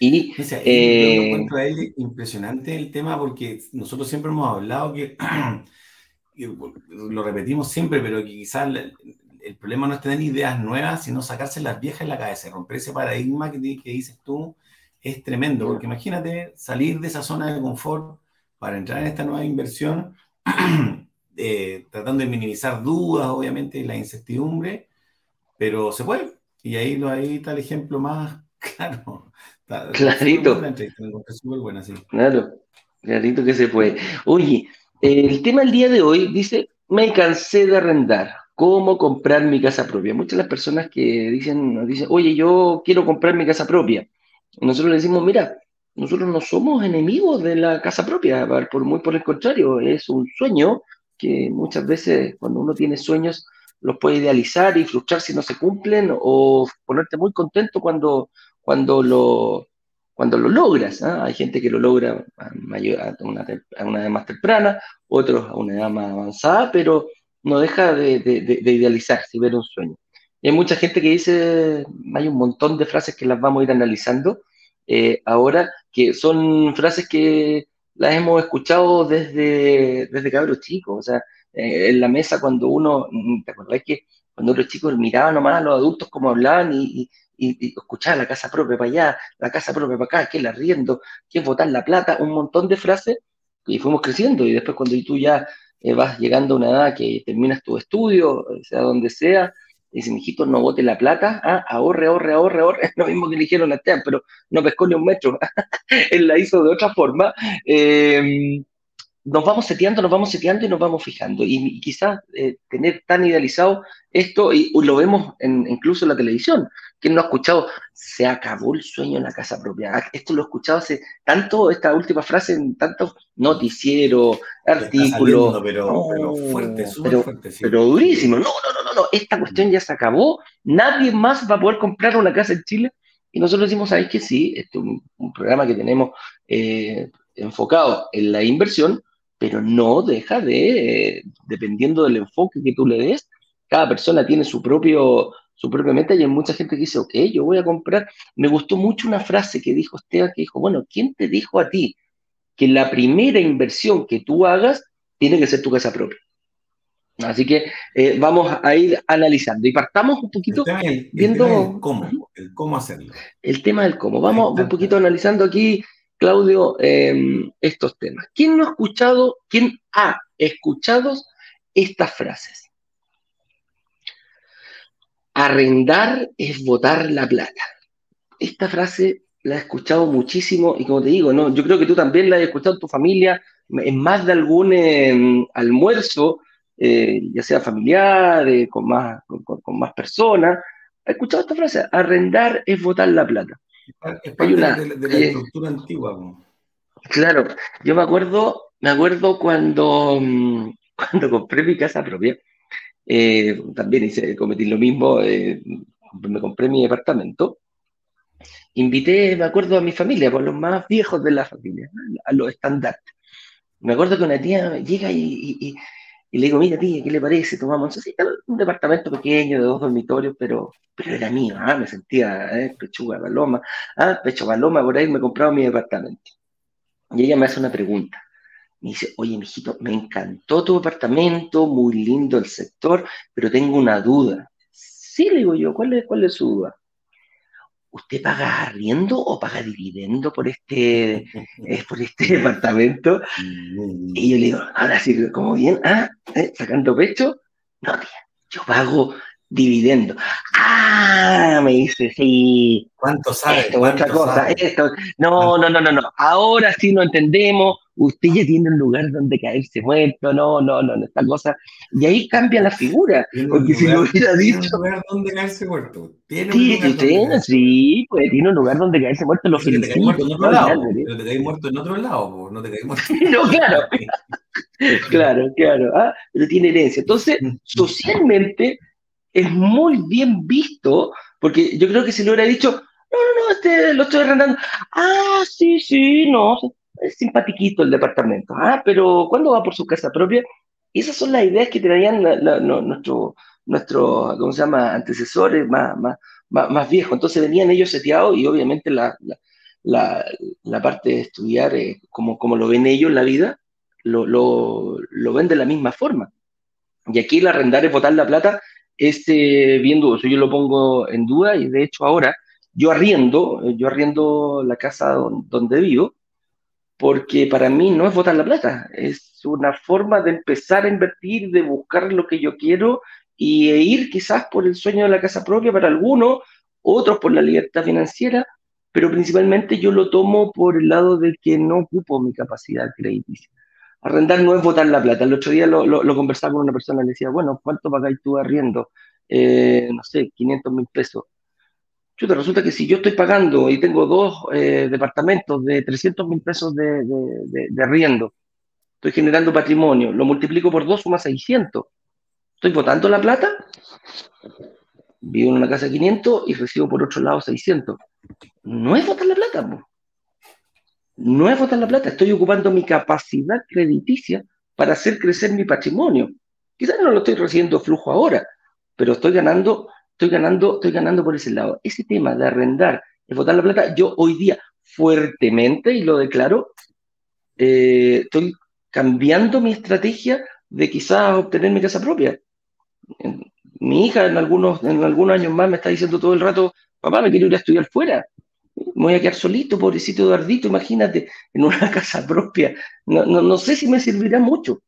Y eh, encuentro a él impresionante el tema porque nosotros siempre hemos hablado que, lo repetimos siempre, pero que quizás el, problema no es tener ideas nuevas, sino sacarse las viejas en la cabeza, romper ese paradigma que, que dices tú es tremendo, porque imagínate salir de esa zona de confort para entrar en esta nueva inversión Eh, tratando de minimizar dudas, obviamente, la incertidumbre, pero se puede. Y ahí, lo, ahí está el ejemplo más claro. clarito. Claro, clarito que se puede. Oye, el tema del día de hoy dice, me cansé de arrendar. ¿Cómo comprar mi casa propia? Muchas de las personas que dicen, nos dicen, oye, yo quiero comprar mi casa propia. nosotros le decimos, mira, nosotros no somos enemigos de la casa propia, por muy por el contrario, es un sueño que muchas veces cuando uno tiene sueños los puede idealizar y frustrar si no se cumplen o ponerte muy contento cuando, cuando, lo, cuando lo logras. ¿ah? Hay gente que lo logra a, mayor, a, una, a, una, edad más temprana, otros a una edad más avanzada, pero no deja de, de, de idealizarse y ver un sueño. Y hay mucha gente que dice, hay un montón de frases que las vamos a ir analizando eh, ahora, que son frases que las hemos escuchado desde, desde cabros chicos, o sea, eh, en la mesa cuando uno, ¿te acordás que cuando los chicos miraban nomás a los adultos como hablaban y, y, la casa propia para allá, la casa propia para acá, que el arriendo, que es botar la plata, un montón de frases, y fuimos creciendo, y después cuando tú ya eh, vas llegando a una edad que terminas tu estudio, sea donde sea, dice, mijito, no bote la plata, ah, ahorre, ahorre, ahorre, ahorre, lo mismo que le dijeron a Esteban, pero no pescó ni un metro, él la hizo de otra forma. Eh, nos vamos seteando, nos vamos seteando y nos vamos fijando. Y, y quizás eh, tener tan idealizado esto, y, y lo vemos en, incluso en la televisión, quien no ha escuchado, se acabó el sueño en la casa propia. Ah, esto lo he escuchado hace tanto, esta última frase en tantos noticieros, artículos. Pero, no, pero fuerte, súper pero, fuerte. Sí. pero durísimo. No, no, no, no, no, esta cuestión ya se acabó. Nadie más va a poder comprar una casa en Chile. Y nosotros decimos, ¿sabéis que sí? Este es un, un programa que tenemos eh, enfocado en la inversión, pero no deja de, eh, dependiendo del enfoque que tú le des, cada persona tiene su propio, su propia meta y hay mucha gente que dice, ok, yo voy a comprar. Me gustó mucho una frase que dijo Esteban, que dijo, bueno, ¿quién te dijo a ti que la primera inversión que tú hagas tiene que ser tu casa propia? Así que eh, vamos a ir analizando y partamos un poquito el viendo el tema del cómo, el cómo hacerlo. El tema del cómo. Vamos un poquito analizando aquí, Claudio, eh, estos temas. ¿Quién no ha escuchado, quién ha escuchado estas frases? Arrendar es botar la plata. Esta frase la he escuchado muchísimo y como te digo, no, yo creo que tú también la has escuchado en tu familia, en más de algún eh, almuerzo, eh, ya sea familiar, eh, con, más, con, más personas. ¿Has escuchado esta frase? Arrendar es botar la plata. Es parte una, de, de, la eh, estructura antigua. ¿no? Claro, yo me acuerdo, me acuerdo cuando, cuando compré mi casa propia, eh, también hice, cometí lo mismo, eh, me compré mi departamento, invité, me acuerdo, a mi familia, por los más viejos de la familia, a los estandartes. Me acuerdo que una tía llega y, y, y, le digo, mira tía, ¿qué le parece? Tomamos un departamento pequeño de dos dormitorios, pero, pero era mío, ¿ah? me sentía eh, pechuga paloma, ah, pecho paloma, por ahí me compraba mi departamento. Y ella me hace una pregunta. Me dice, oye, mijito, me encantó tu departamento, muy lindo el sector, pero tengo una duda. Sí, le digo yo, ¿cuál es, cuál es su duda? ¿Usted paga arriendo o paga dividendo por este, eh, por este departamento? Y yo le digo, ahora sí, ¿cómo bien? ¿Ah? ¿Eh? ¿Sacando pecho? No, tía, yo pago dividendo. Ah, me dice, sí. ¿Cuánto sabe? Esto, ¿Cuánto otra cosa, sabe? esto. No, no, no, no, no. Ahora sí lo entendemos. Usted ya tiene un lugar donde caerse muerto. No, no, no, no, esta cosa. Y ahí cambia la figura. Porque si lo hubiera dicho. Tiene un lugar donde caerse muerto. Tiene Sí, un lugar sí, donde sí, pues tiene un lugar donde caerse muerto. Lo. Pero te caes felicito. muerto en otro no, lado. Pero te caes muerto en otro lado. po. No te caes muerto. No, claro. Claro, claro. Ah, pero tiene herencia. Entonces, socialmente es muy bien visto, porque yo creo que si lo hubiera dicho, no, no, no, este lo estoy arrendando. Ah, sí, sí, no, es simpatiquito el departamento. Ah, pero ¿cuándo va por su casa propia? Esas son las ideas que traían la, nuestro, nuestro, ¿cómo se llama?, antecesores más, más, más, más viejos. Entonces venían ellos seteados y obviamente la, la parte de estudiar, eh, como, como lo ven ellos en la vida, lo, lo, lo ven de la misma forma. Y aquí el arrendar es botar la plata es eh, bien dudoso. Yo lo pongo en duda y de hecho ahora yo arriendo, yo arriendo la casa don, donde vivo, porque para mí no es botar la plata, es una forma de empezar a invertir, de buscar lo que yo quiero y e ir quizás por el sueño de la casa propia para algunos, otros por la libertad financiera, pero principalmente yo lo tomo por el lado de que no ocupo mi capacidad crediticia. Arrendar no es botar la plata. El otro día lo, lo, conversaba con una persona y le decía, bueno, ¿cuánto pagáis tú arriendo? Eh, no sé, 500 mil pesos. Chuta, resulta que si yo estoy pagando y tengo dos eh, departamentos de 300 mil pesos de, arriendo, estoy generando patrimonio, lo multiplico por dos, suma 600. ¿Estoy botando la plata? vivo en una casa de 500 y recibo por otro lado 600. No es botar la plata, no es botar la plata, estoy ocupando mi capacidad crediticia para hacer crecer mi patrimonio. Quizás no lo estoy recibiendo flujo ahora, pero estoy ganando, estoy ganando, estoy ganando por ese lado. Ese tema de arrendar, de botar la plata, yo hoy día fuertemente, y lo declaro, eh, estoy cambiando mi estrategia de quizás obtener mi casa propia. Mi hija en algunos, en algunos años más me está diciendo todo el rato, papá, me quiero ir a estudiar fuera. Me voy a quedar solito, pobrecito Eduardito, imagínate, en una casa propia. No, no, no sé si me servirá mucho.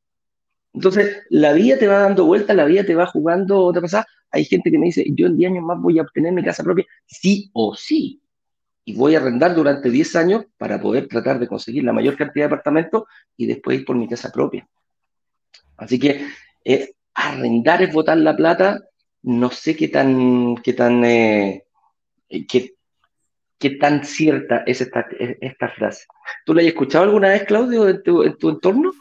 Entonces, la vida te va dando vueltas, la vida te va jugando otra pasada. Hay gente que me dice, yo en 10 años más voy a obtener mi casa propia, sí o sí. Y voy a arrendar durante 10 años para poder tratar de conseguir la mayor cantidad de apartamentos y después ir por mi casa propia. Así que eh, arrendar es botar la plata, no sé qué tan, qué tan, eh, qué, qué, tan cierta es esta, esta, frase. ¿Tú la has escuchado alguna vez, Claudio, en tu, en tu entorno?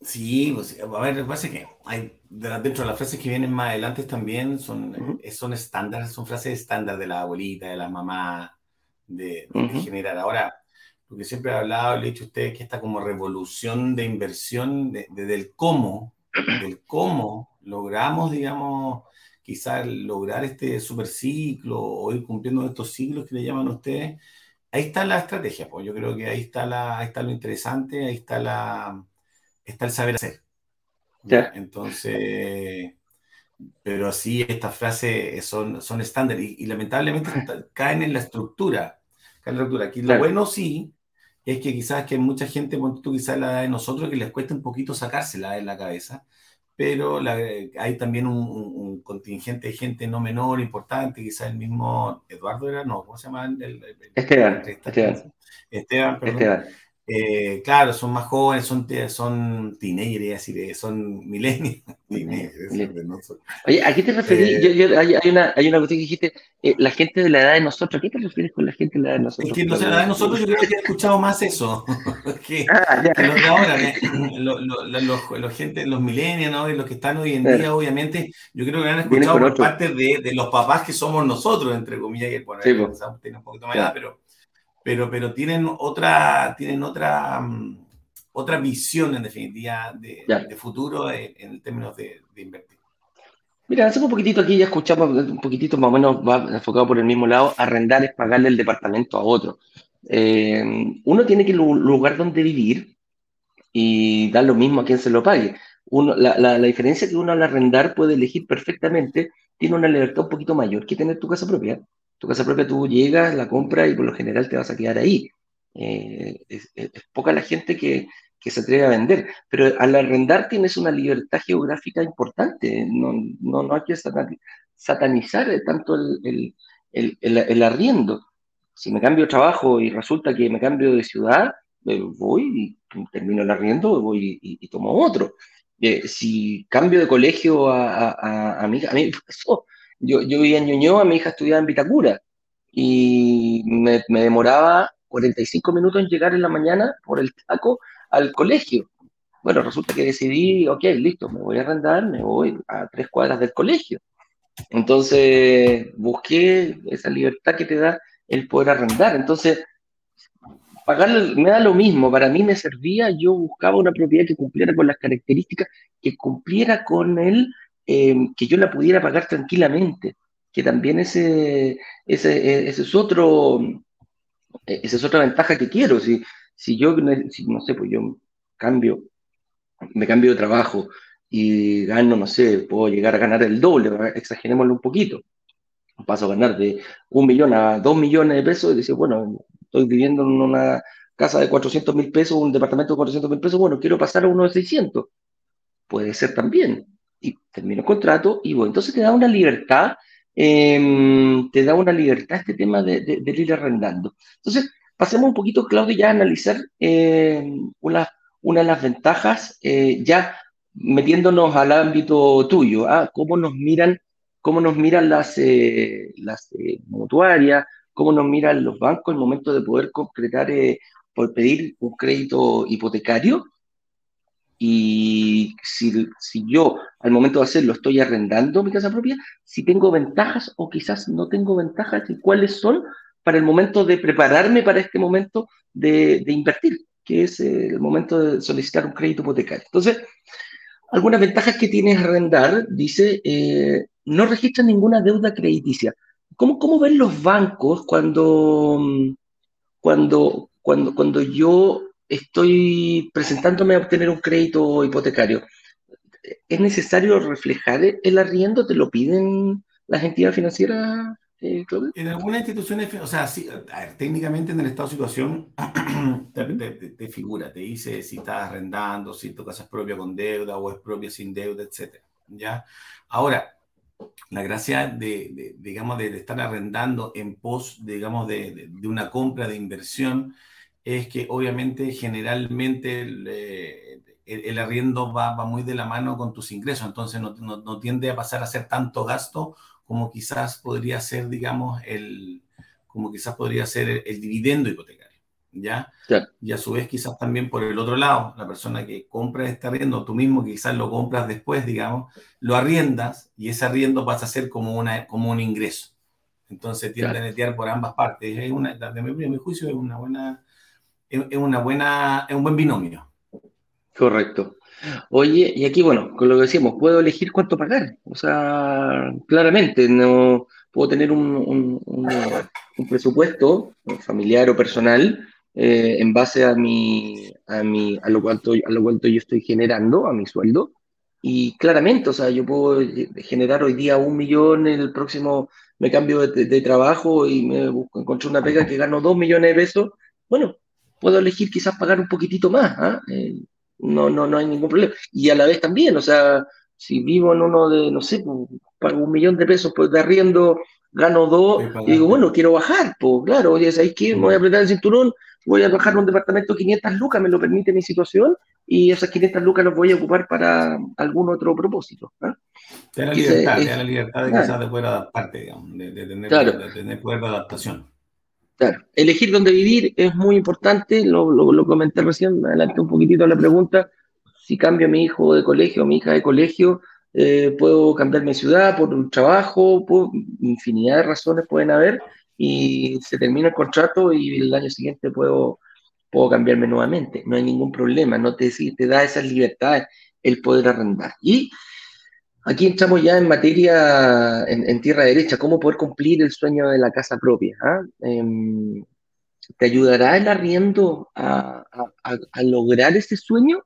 Sí, pues, a ver, lo que pasa es que hay, dentro de las frases que vienen más adelante también son, son estándares, son frases estándar de la abuelita, de la mamá, de, generar. Ahora, lo que siempre he hablado, le he dicho a ustedes, que esta como revolución de inversión, desde de, del cómo, del cómo logramos, digamos, quizás lograr este superciclo o ir cumpliendo estos ciclos que le llaman a ustedes, ahí está la estrategia, pues yo creo que ahí está, la, ahí está lo interesante, ahí está, la, está el saber hacer. ¿ya? Entonces, pero sí, estas frases son, son estándar y, lamentablemente caen en la estructura. Caen en la estructura. Aquí lo bueno sí es que quizás que mucha gente, tú quizás la edad de nosotros, que les cuesta un poquito sacársela de la cabeza, pero hay también un, contingente de gente no menor, importante, quizás el mismo Eduardo era, no, ¿cómo se llama? El, Esteban, Esteban. Esteban, perdón. Esteban. Eh, claro, son más jóvenes, son, son teenagers, son millennials. Oye, ¿a qué te referís? Eh, hay, una, hay una cuestión que dijiste, eh, la gente de la edad de nosotros, ¿a qué te refieres con la gente de la edad de nosotros? Es que no de la edad de nosotros yo creo que he escuchado más eso, que, ah, los de ahora, los, gente, los millennials ¿no? y los que están hoy en día, obviamente, yo creo que han escuchado por, parte de, de, los papás que somos nosotros, entre comillas, y por ahí, un poquito más edad, pero pero, pero tienen otra, tienen otra, mm, otra visión en definitiva de, de futuro en, términos de, invertir. Mira, hace un poquitito aquí ya escuchamos un poquitito más o menos va enfocado por el mismo lado, arrendar es pagarle el departamento a otro. Eh, uno tiene que lugar donde vivir y dar lo mismo a quien se lo pague. Uno, la, la, la, diferencia que uno al arrendar puede elegir perfectamente tiene una libertad un poquito mayor que tener tu casa propia. Tu casa propia tú llegas, la compras y por lo general te vas a quedar ahí. Eh, es, poca la gente que, se atreve a vender, pero al arrendar tienes una libertad geográfica importante, no, no, no hay que satanizar tanto el, el, el, arriendo. Si me cambio de trabajo y resulta que me cambio de ciudad, eh, voy y termino el arriendo voy y, tomo otro. Eh, si cambio de colegio a, a, mí, a. Yo, yo vivía en Ñuñoa, mi hija estudiaba en Vitacura y me, demoraba 45 minutos en llegar en la mañana por el taco al colegio. Bueno, resulta que decidí, ok, listo, me voy a arrendar, me voy a tres cuadras del colegio. Entonces busqué esa libertad que te da el poder arrendar. Entonces, pagar me da lo mismo, para mí me servía, yo buscaba una propiedad que cumpliera con las características, que cumpliera con el Em, que yo la pudiera pagar tranquilamente, que también ese, ese, ese es otro, e, esa es otra ventaja que quiero. Si, si yo, no sé, pues yo cambio, me cambio de trabajo y gano, no sé, puedo llegar a ganar el doble, exagerémoslo un poquito. Paso a ganar de un millón a dos millones de pesos y decir, bueno, estoy viviendo en una casa de 400 mil pesos, un departamento de 400 mil pesos, bueno, quiero pasar a uno de 600. Puede ser también y termino el contrato y voy. Entonces te da una libertad, em, te da una libertad este tema de, ir arrendando. Entonces, pasemos un poquito, Claudio, ya a analizar em, una, una de las ventajas, eh, ya metiéndonos al ámbito tuyo, ¿ah? cómo nos miran, cómo nos miran las, eh, las eh, mutuarias, cómo nos miran los bancos en el momento de poder concretar, por pedir un crédito hipotecario y si, si, yo al momento de hacerlo estoy arrendando mi casa propia, si tengo ventajas o quizás no tengo ventajas y cuáles son para el momento de prepararme para este momento de, de invertir, que es el momento de solicitar un crédito hipotecario. Entonces, algunas ventajas que tienes arrendar, dice, eh, no registra ninguna deuda crediticia. ¿Cómo, ¿Cómo ven los bancos cuando, cuando, cuando, cuando yo estoy presentándome a obtener un crédito hipotecario? ¿Es necesario reflejar el arriendo? ¿Te lo piden las entidades financieras, eh, En algunas instituciones, o sea, sí, técnicamente en el estado de situación te, figura, te dice si estás arrendando, si tu casa es propia con deuda o es propia sin deuda, etc. ¿ya? Ahora, la gracia de, digamos, de, estar arrendando en pos, digamos, de, una compra de inversión es que obviamente generalmente el, arriendo va, va, muy de la mano con tus ingresos, entonces no, no, tiende a pasar a ser tanto gasto como quizás podría ser, digamos, el, como quizás podría ser el dividendo hipotecario. ¿ya? Y a su vez quizás también por el otro lado, la persona que compra este arriendo, tú mismo quizás lo compras después, digamos, lo arriendas y ese arriendo pasa a ser como, una, como un ingreso. Entonces tiende a netear por ambas partes. Es una, de mi, juicio es una buena, es, una buena, es un buen binomio. Correcto. Oye, y aquí, bueno, con lo que decíamos, puedo elegir cuánto pagar. O sea, claramente, no puedo tener un, un, un presupuesto familiar o personal eh, en base a, mi, a, mi, a, lo cuanto, a lo cuanto yo estoy generando, a mi sueldo. Y claramente, o sea, yo puedo generar hoy día un millón, el próximo me cambio de, trabajo y me busco, encuentro una pega que gano dos millones de pesos. Bueno, puedo elegir quizás pagar un poquitito más. ¿ah? Eh, no, no, no hay ningún problema. Y a la vez también, o sea, si vivo en uno de, no sé, pues, pago un millón de pesos pues, de arriendo, gano dos, y digo, bueno, quiero bajar, pues claro, oye, ¿sabes qué? Me voy a apretar el cinturón voy a bajar un departamento 500 lucas, me lo permite mi situación, y esas 500 lucas las voy a ocupar para algún otro propósito. ¿eh? Te da la libertad, te da la libertad de quizás de poder adaptarte, digamos, de, tener, poder de adaptación. Elegir dónde vivir es muy importante, lo, lo, comenté recién, me adelanté un poquitito la pregunta, si cambio a mi hijo de colegio, a mi hija de colegio, eh, puedo cambiarme de ciudad por un trabajo, por infinidad de razones pueden haber, y se termina el contrato y el año siguiente puedo, puedo cambiarme nuevamente. No hay ningún problema, no te, te da esas libertades el poder arrendar. Y aquí entramos ya en materia, en, tierra derecha, cómo poder cumplir el sueño de la casa propia. ¿ah? Em, ¿Te ayudará el arriendo a, lograr ese sueño?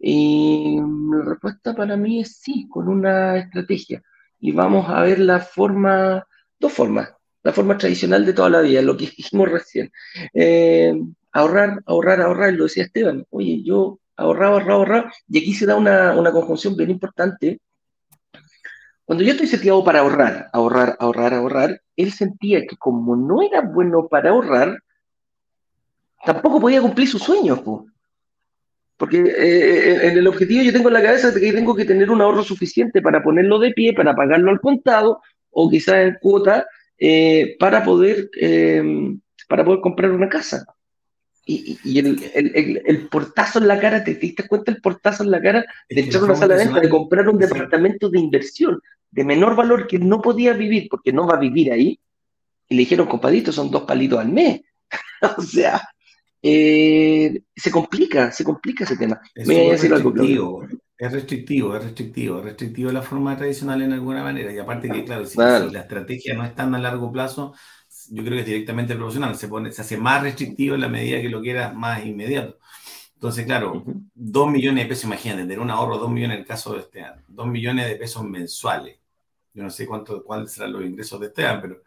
Y la respuesta para mí es sí, con una estrategia. Y vamos a ver la forma, dos formas la forma tradicional de toda la vida, lo que dijimos recién. Eh, ahorrar, ahorrar, ahorrar, lo decía Esteban. Oye, yo ahorraba, ahorraba, ahorraba, y aquí se da una, una conjunción bien importante. Cuando yo estoy seteado para ahorrar, ahorrar, ahorrar, ahorrar, él sentía que como no era bueno para ahorrar, tampoco podía cumplir sus sueños. Porque eh, en el objetivo yo tengo en la cabeza que tengo que tener un ahorro suficiente para ponerlo de pie, para pagarlo al contado, o quizás en cuota, eh, para, poder, eh, para poder comprar una casa. Y, y el, el, el, portazo en la cara, ¿te, diste cuenta el portazo en la cara de echar una sala de venta, de comprar un departamento de inversión de menor valor que no podía vivir porque no va a vivir ahí? Y le dijeron, compadito, son dos palitos al mes. o sea, eh, se complica, se complica ese tema. Me voy a decir algo, es restrictivo, es restrictivo, es restrictivo la forma tradicional en alguna manera. Y aparte que, claro, si, la estrategia no es tan a largo plazo, yo creo que es directamente proporcional. Se, pone, se hace más restrictivo en la medida que lo quiera más inmediato. Entonces, claro, dos millones de pesos, imagínate, tener un ahorro de dos millones en el caso de este año, dos millones de pesos mensuales. Yo no sé cuánto, cuáles serán los ingresos de este año, pero,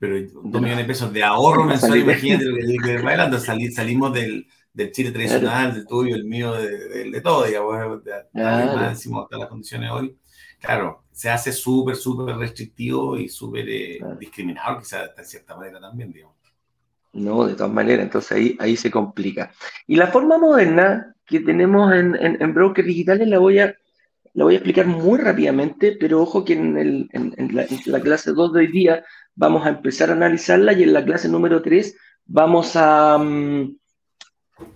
pero dos millones de pesos de ahorro mensual, imagínate lo que estoy bailando, salimos del, del Chile tradicional, del tuyo, el mío, de, de, todo, digamos, de, claro. decimos las condiciones hoy. Claro, se hace súper, súper restrictivo y súper eh, discriminado, quizás de cierta manera también, digamos. No, de todas maneras, entonces ahí, ahí se complica. Y la forma moderna que tenemos en, en, en brokers digitales la voy, a, la voy a explicar muy rápidamente, pero ojo que en, el, en la, la, clase 2 de hoy día vamos a empezar a analizarla y en la clase número 3 vamos a, mm,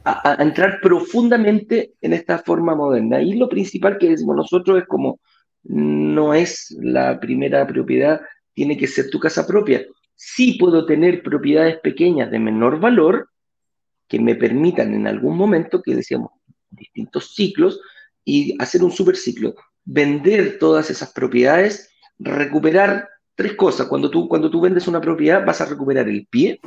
a, entrar profundamente en esta forma moderna. Y lo principal que decimos nosotros es como no es la primera propiedad, tiene que ser tu casa propia. Sí puedo tener propiedades pequeñas de menor valor que me permitan en algún momento, que decíamos, distintos ciclos, y hacer un super ciclo. Vender todas esas propiedades, recuperar tres cosas. Cuando tú, cuando tú vendes una propiedad, vas a recuperar el pie,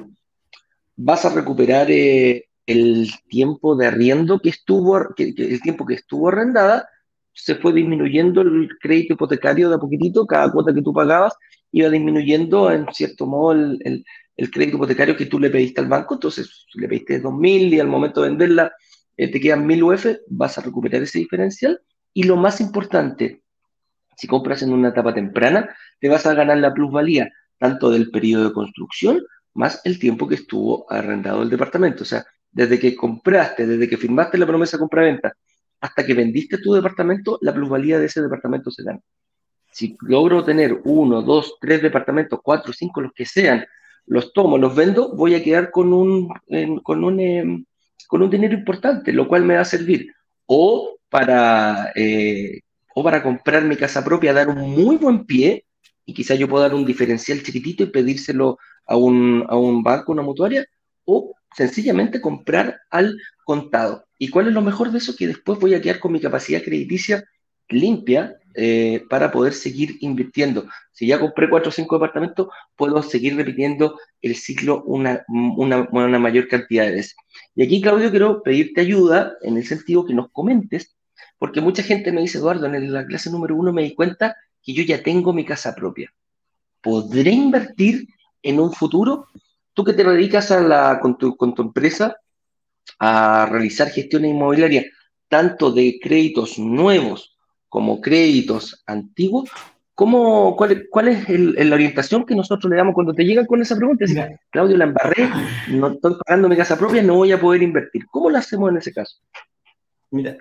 vas a recuperar eh, el tiempo de arriendo que estuvo, que, el tiempo que estuvo arrendada, se fue disminuyendo el crédito hipotecario de a poquitito, cada cuota que tú pagabas iba disminuyendo en cierto modo el, el, crédito hipotecario que tú le pediste al banco, entonces le pediste 2.000 y al momento de venderla eh, te quedan 1.000 UF, vas a recuperar ese diferencial y lo más importante, si compras en una etapa temprana, te vas a ganar la plusvalía tanto del periodo de construcción más el tiempo que estuvo arrendado el departamento. O sea, desde que compraste, desde que firmaste la promesa compra-venta, hasta que vendiste tu departamento, la plusvalía de ese departamento se gana. Si logro tener uno, dos, tres departamentos, cuatro, cinco, los que sean, los tomo, los vendo, voy a quedar con un, con un, em, con un dinero importante, lo cual me va a servir o para, eh, o para comprar mi casa propia, dar un muy buen pie, y quizá yo pueda dar un diferencial chiquitito y pedírselo a un, a un banco, una mutuaria, o sencillamente comprar al contado. ¿Y cuál es lo mejor de eso? Que después voy a quedar con mi capacidad crediticia limpia eh, para poder seguir invirtiendo. Si ya compré cuatro o cinco departamentos, puedo seguir repitiendo el ciclo una, una, mayor cantidad de veces. Y aquí, Claudio, quiero pedirte ayuda en el sentido que nos comentes, porque mucha gente me dice, Eduardo, en la clase número uno me di cuenta que yo ya tengo mi casa propia. ¿Podré invertir en un futuro? tú que te dedicas a la, con, tu, con tu empresa a realizar gestiones inmobiliarias, tanto de créditos nuevos como créditos antiguos, ¿cómo, cuál, cuál es la orientación que nosotros le damos cuando te llegan con esa pregunta? Es decir, Claudio, la embarré, no estoy pagando mi casa propia, no voy a poder invertir. ¿Cómo lo hacemos en ese caso? Mira,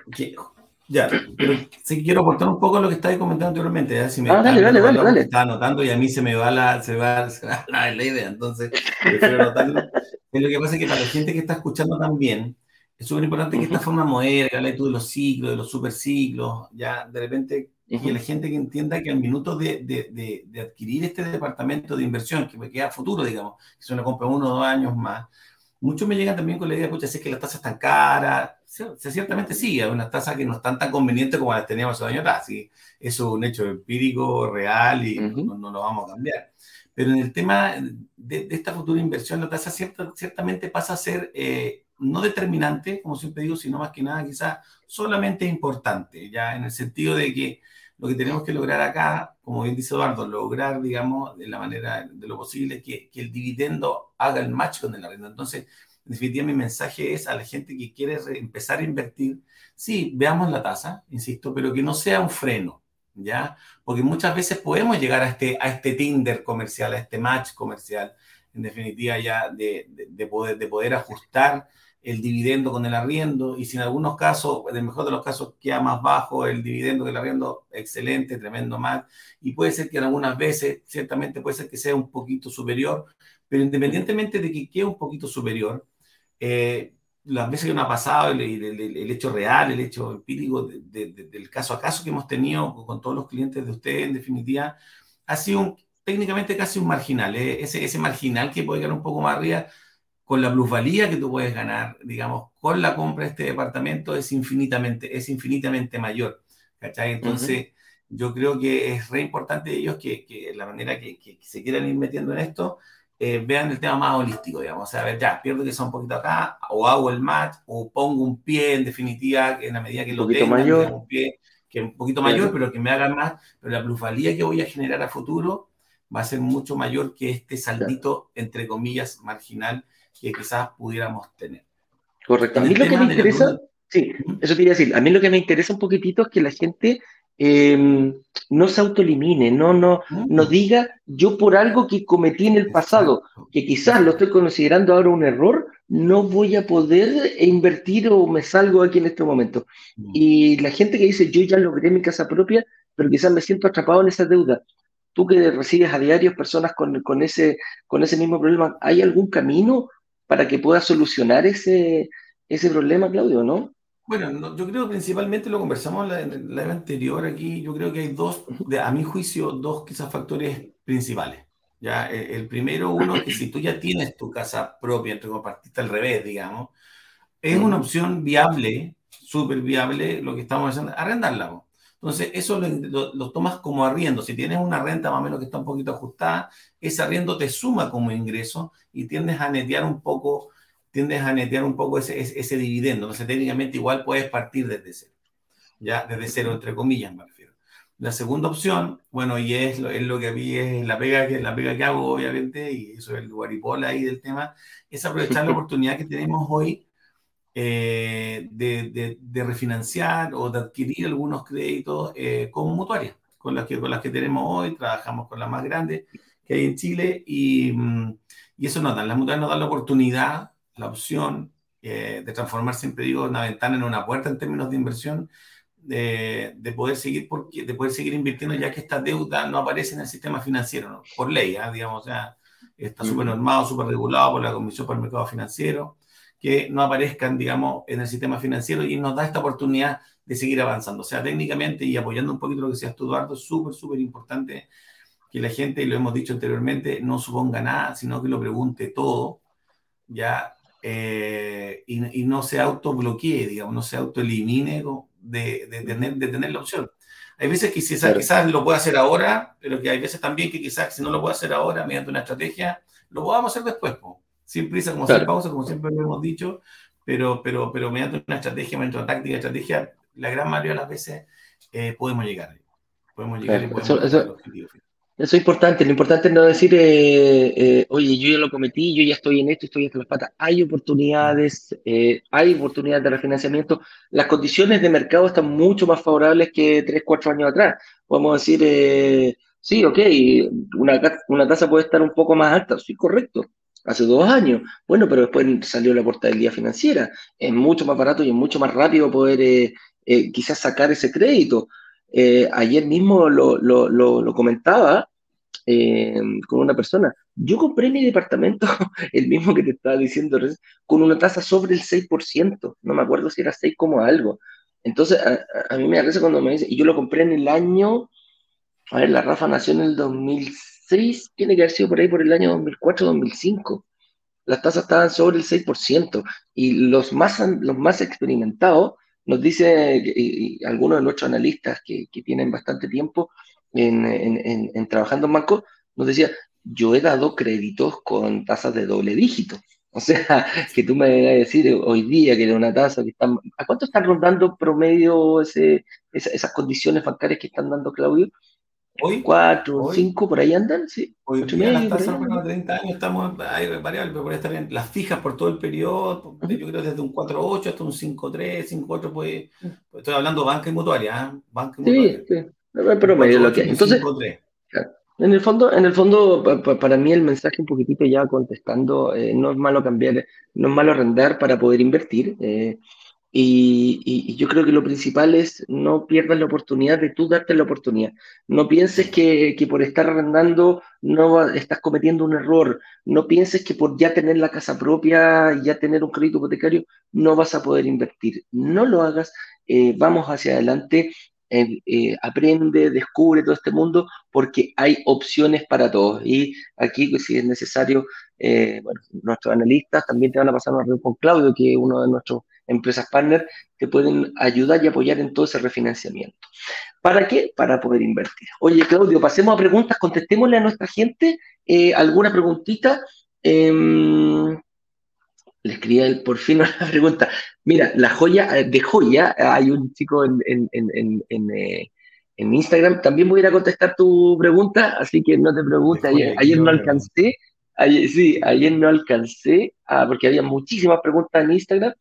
ya, pero sí quiero aportar un poco lo que estáis comentando anteriormente. ¿ya? Si me ah, dale, dale, dale, dale. Estaba anotando y a mí se me va la, se va, se va la, idea, entonces prefiero anotarlo. lo que pasa es que para la gente que está escuchando también, es súper importante que esta forma moderna, tú de los ciclos, de los superciclos, ya de repente, que la gente que entienda que al minuto de, de, de, adquirir este departamento de inversión, que me queda futuro, digamos, que se una compra uno o dos años más, muchos me llegan también con la idea, si es que las tasas están caras, ciertamente sí, hay unas tasas que no están tan convenientes como las teníamos hace años atrás, eso es un hecho empírico, real y no, lo vamos a cambiar. Pero en el tema de, esta futura inversión, la tasa cierta, ciertamente pasa a ser eh, no determinante, como siempre digo, sino más que nada quizás solamente importante, ya en el sentido de que lo que tenemos que lograr acá, como bien dice Eduardo, lograr, digamos, de la manera de lo posible que, que el dividendo haga el match con el arriendo. Entonces, en definitiva, mi mensaje es a la gente que quiere empezar a invertir, sí, veamos la tasa, insisto, pero que no sea un freno, ¿ya? Porque muchas veces podemos llegar a este, a este Tinder comercial, a este match comercial, en definitiva, ya de, de, poder, de poder ajustar el dividendo con el arriendo, y si en algunos casos, en el mejor de los casos, queda más bajo el dividendo que el arriendo, excelente, tremendo más, y puede ser que en algunas veces, ciertamente puede ser que sea un poquito superior, pero independientemente de que quede un poquito superior, eh, las veces que nos ha pasado, el, el, hecho real, el hecho empírico del caso a caso que hemos tenido con todos los clientes de ustedes, en definitiva, ha sido técnicamente casi un marginal, ¿eh? ese, ese marginal que puede ganar un poco más arriba con la plusvalía que tú puedes ganar, digamos, con la compra de este departamento es infinitamente, es infinitamente mayor. ¿cachai? Entonces, yo creo que es re importante ellos que, que la manera que, que, se quieran ir metiendo en esto, eh, vean el tema más holístico, digamos. O sea, a ver, ya, pierdo que sea un poquito acá, o hago el match, o pongo un pie, en definitiva, en la medida que lo tenga, mayor. un pie que es un poquito mayor, pero que me haga más, pero la plusvalía que voy a generar a futuro va a ser mucho mayor que este saldito, entre comillas, marginal que quizás pudiéramos tener. Correcto. A mí lo que me interesa, sí, eso quería decir, a mí lo que me interesa un poquitito es que la gente em, no se autoelimine, no, no, no diga yo por algo que cometí en el pasado, que quizás lo estoy considerando ahora un error, no voy a poder invertir o me salgo aquí en este momento. Y la gente que dice yo ya logré mi casa propia, pero quizás me siento atrapado en esa deuda. Tú que recibes a diario personas con, con, ese, con ese mismo problema, ¿hay algún camino para que pueda solucionar ese, ese problema, Claudio, ¿no? Bueno, yo creo que principalmente lo conversamos la, la vez anterior aquí. Yo creo que hay dos, a mi juicio, dos quizás factores principales. Ya, e, el primero, uno, es que si tú ya tienes tu casa propia, entre partiste al revés, digamos, es una opción viable, súper viable, lo que estamos haciendo, arrendarla. Entonces, eso lo, lo, tomas como arriendo. Si tienes una renta más o menos que está un poquito ajustada, ese arriendo te suma como ingreso y tiendes a netear un poco tiendes a netear un poco ese, ese, dividendo. Entonces, técnicamente igual puedes partir desde cero. Ya, desde cero, entre comillas, me refiero. La segunda opción, bueno, y es lo, es lo que a mí es la pega, que, la pega que hago, obviamente, y eso es el guaripola ahí del tema, es aprovechar la oportunidad que tenemos hoy eh, de, de, refinanciar o de adquirir algunos créditos eh, con mutuarias, con las, que, con las que tenemos hoy, trabajamos con las más grandes que hay en Chile y, mm, y eso nos dan, las mutuarias nos dan la oportunidad la opción eh, de transformar, siempre digo, una ventana en una puerta en términos de inversión, de, de, poder seguir porque, de poder seguir invirtiendo ya que esta deuda no aparece en el sistema financiero, por ley, ¿ah? digamos, o está súper normado, súper regulado por la Comisión para el Mercado Financiero, que no aparezcan, digamos, en el sistema financiero y nos da esta oportunidad de seguir avanzando. O sea, técnicamente y apoyando un poquito lo que decías tú, Eduardo, súper, súper importante que la gente, y lo hemos dicho anteriormente, no suponga nada, sino que lo pregunte todo, ya eh, y, no se autobloquee, digamos, no se autoelimine de, de, tener, de tener la opción. Hay veces que quizás, quizás lo pueda hacer ahora, pero que hay veces también que quizás si no lo puedo hacer ahora mediante una estrategia, lo podamos hacer después, sin prisa, como sin pausa, como siempre lo hemos dicho, pero, pero, pero mediante una estrategia, mediante una táctica, estrategia, la gran mayoría de las veces eh, podemos llegar. Podemos llegar y podemos eso, el objetivo. Eso es importante. Lo importante es no decir, eh, eh, oye, yo ya lo cometí, yo ya estoy en esto, estoy hasta las patas. Hay oportunidades, eh, hay oportunidades de refinanciamiento. Las condiciones de mercado están mucho más favorables que tres, cuatro años atrás. Podemos decir, sí, ok, una, una tasa puede estar un poco más alta, sí, correcto. Hace dos años. Bueno, pero después salió la portabilidad financiera. Es mucho más barato y es mucho más rápido poder quizás sacar ese crédito. ayer mismo lo, lo, lo comentaba, eh, con una persona. Yo compré mi departamento, el mismo que te estaba diciendo, con una tasa sobre el 6%, no me acuerdo si era 6 como algo. Entonces, a, mí me parece cuando me dice, y yo lo compré en el año, a ver, la Rafa nació en el 2006, tiene que haber sido por ahí por el año 2004-2005. Las tasas estaban sobre el 6%, y los más, los más experimentados nos dice, algunos de nuestros analistas que, que tienen bastante tiempo, en, trabajando en banco, nos decía, yo he dado créditos con tasas de doble dígito. O sea, que tú me vas a decir hoy día que de una tasa que están... ¿A cuánto están rondando promedio ese, esas condiciones bancarias que están dando, Claudio? Hoy, cuatro, cinco, por ahí andan, sí. Hoy día las tasas, bueno, 30 años estamos, hay variables, pero por estar en las fijas por todo el periodo, yo creo desde un 4.8 hasta un 5.3, 5.8, pues, estoy hablando banca y mutuaria, ¿eh? banca y mutuaria. Sí, sí. Pero medio lo que hay. Entonces, en el fondo, en el fondo, para mí el mensaje un poquitito ya contestando, eh, no es malo cambiar, no es malo arrendar para poder invertir. Eh, y, yo creo que lo principal es no pierdas la oportunidad de tú darte la oportunidad. No pienses que, que por estar arrendando no estás cometiendo un error. No pienses que por ya tener la casa propia y ya tener un crédito hipotecario no vas a poder invertir. No lo hagas. Eh, vamos hacia adelante eh, aprende, descubre todo este mundo, porque hay opciones para todos. Y aquí, pues, si es necesario, eh, nuestros analistas también te van a pasar una reunión con Claudio, que es uno de nuestros empresas partner, que pueden ayudar y apoyar en todo ese refinanciamiento. ¿Para qué? Para poder invertir. Oye, Claudio, pasemos a preguntas, contestémosle a nuestra gente eh, alguna preguntita. Le escribí por fin una pregunta. Mira, la joya eh, de joya, hay un chico en, en, en, en, eh, en, Instagram, también voy a ir a contestar tu pregunta, así que no te preguntes, ayer, no alcancé, ayer, sí, ayer no alcancé, ah, porque había muchísimas preguntas en Instagram,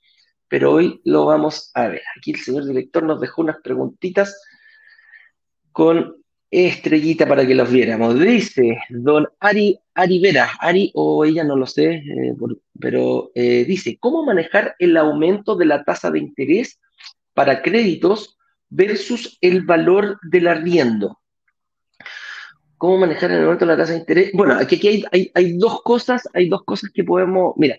pero hoy lo vamos a ver. Aquí el señor director nos dejó unas preguntitas con estrellita para que los viéramos. Dice don Ari, Ari Vera, Ari o ella no lo sé, eh, pero eh, dice, ¿cómo manejar el aumento de la tasa de interés para créditos versus el valor del arriendo? ¿Cómo manejar el aumento de la tasa de interés? Bueno, aquí, aquí hay, hay, dos cosas, hay dos cosas que podemos, mira,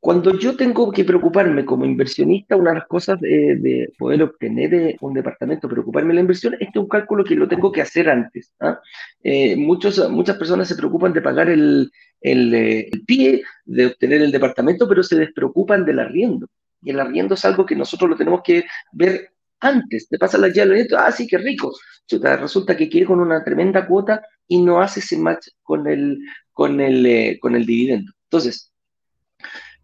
cuando yo tengo que preocuparme como inversionista, una de las cosas de, poder obtener eh, un departamento, preocuparme de la inversión, este es un cálculo que lo tengo que hacer antes. ¿ah? Eh, muchos, muchas personas se preocupan de pagar el, el, pie, de obtener el departamento, pero se despreocupan del arriendo. Y el arriendo es algo que nosotros lo tenemos que ver antes de pasar la llave ah, sí, qué rico. resulta que quiere con una tremenda cuota y no hace ese match con el, con el, eh, con el dividendo. Entonces,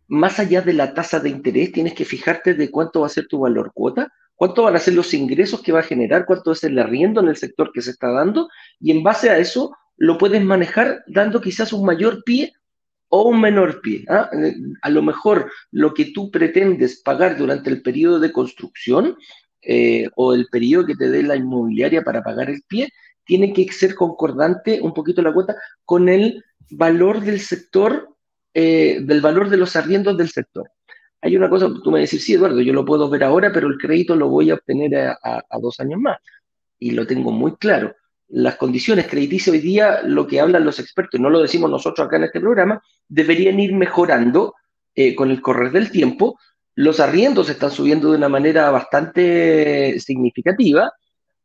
más allá de la tasa de interés, tienes que fijarte de cuánto va a ser tu valor cuota, cuánto van a ser los ingresos que va a generar, cuánto es el arriendo en el sector que se está dando, y en base a eso lo puedes manejar dando quizás un mayor pie o un menor pie. ¿ah? A lo mejor lo que tú pretendes pagar durante el periodo de construcción eh, o el periodo que te dé la inmobiliaria para pagar el pie, tiene que ser concordante un poquito la cuota con el valor del sector eh, del valor de los arriendos del sector. Hay una cosa, tú me decís, sí, Eduardo, yo lo puedo ver ahora, pero el crédito lo voy a obtener a, dos años más. Y lo tengo muy claro. Las condiciones crediticias hoy día, lo que hablan los expertos, y no lo decimos nosotros acá en este programa, deberían ir mejorando eh, con el correr del tiempo. Los arriendos están subiendo de una manera bastante significativa,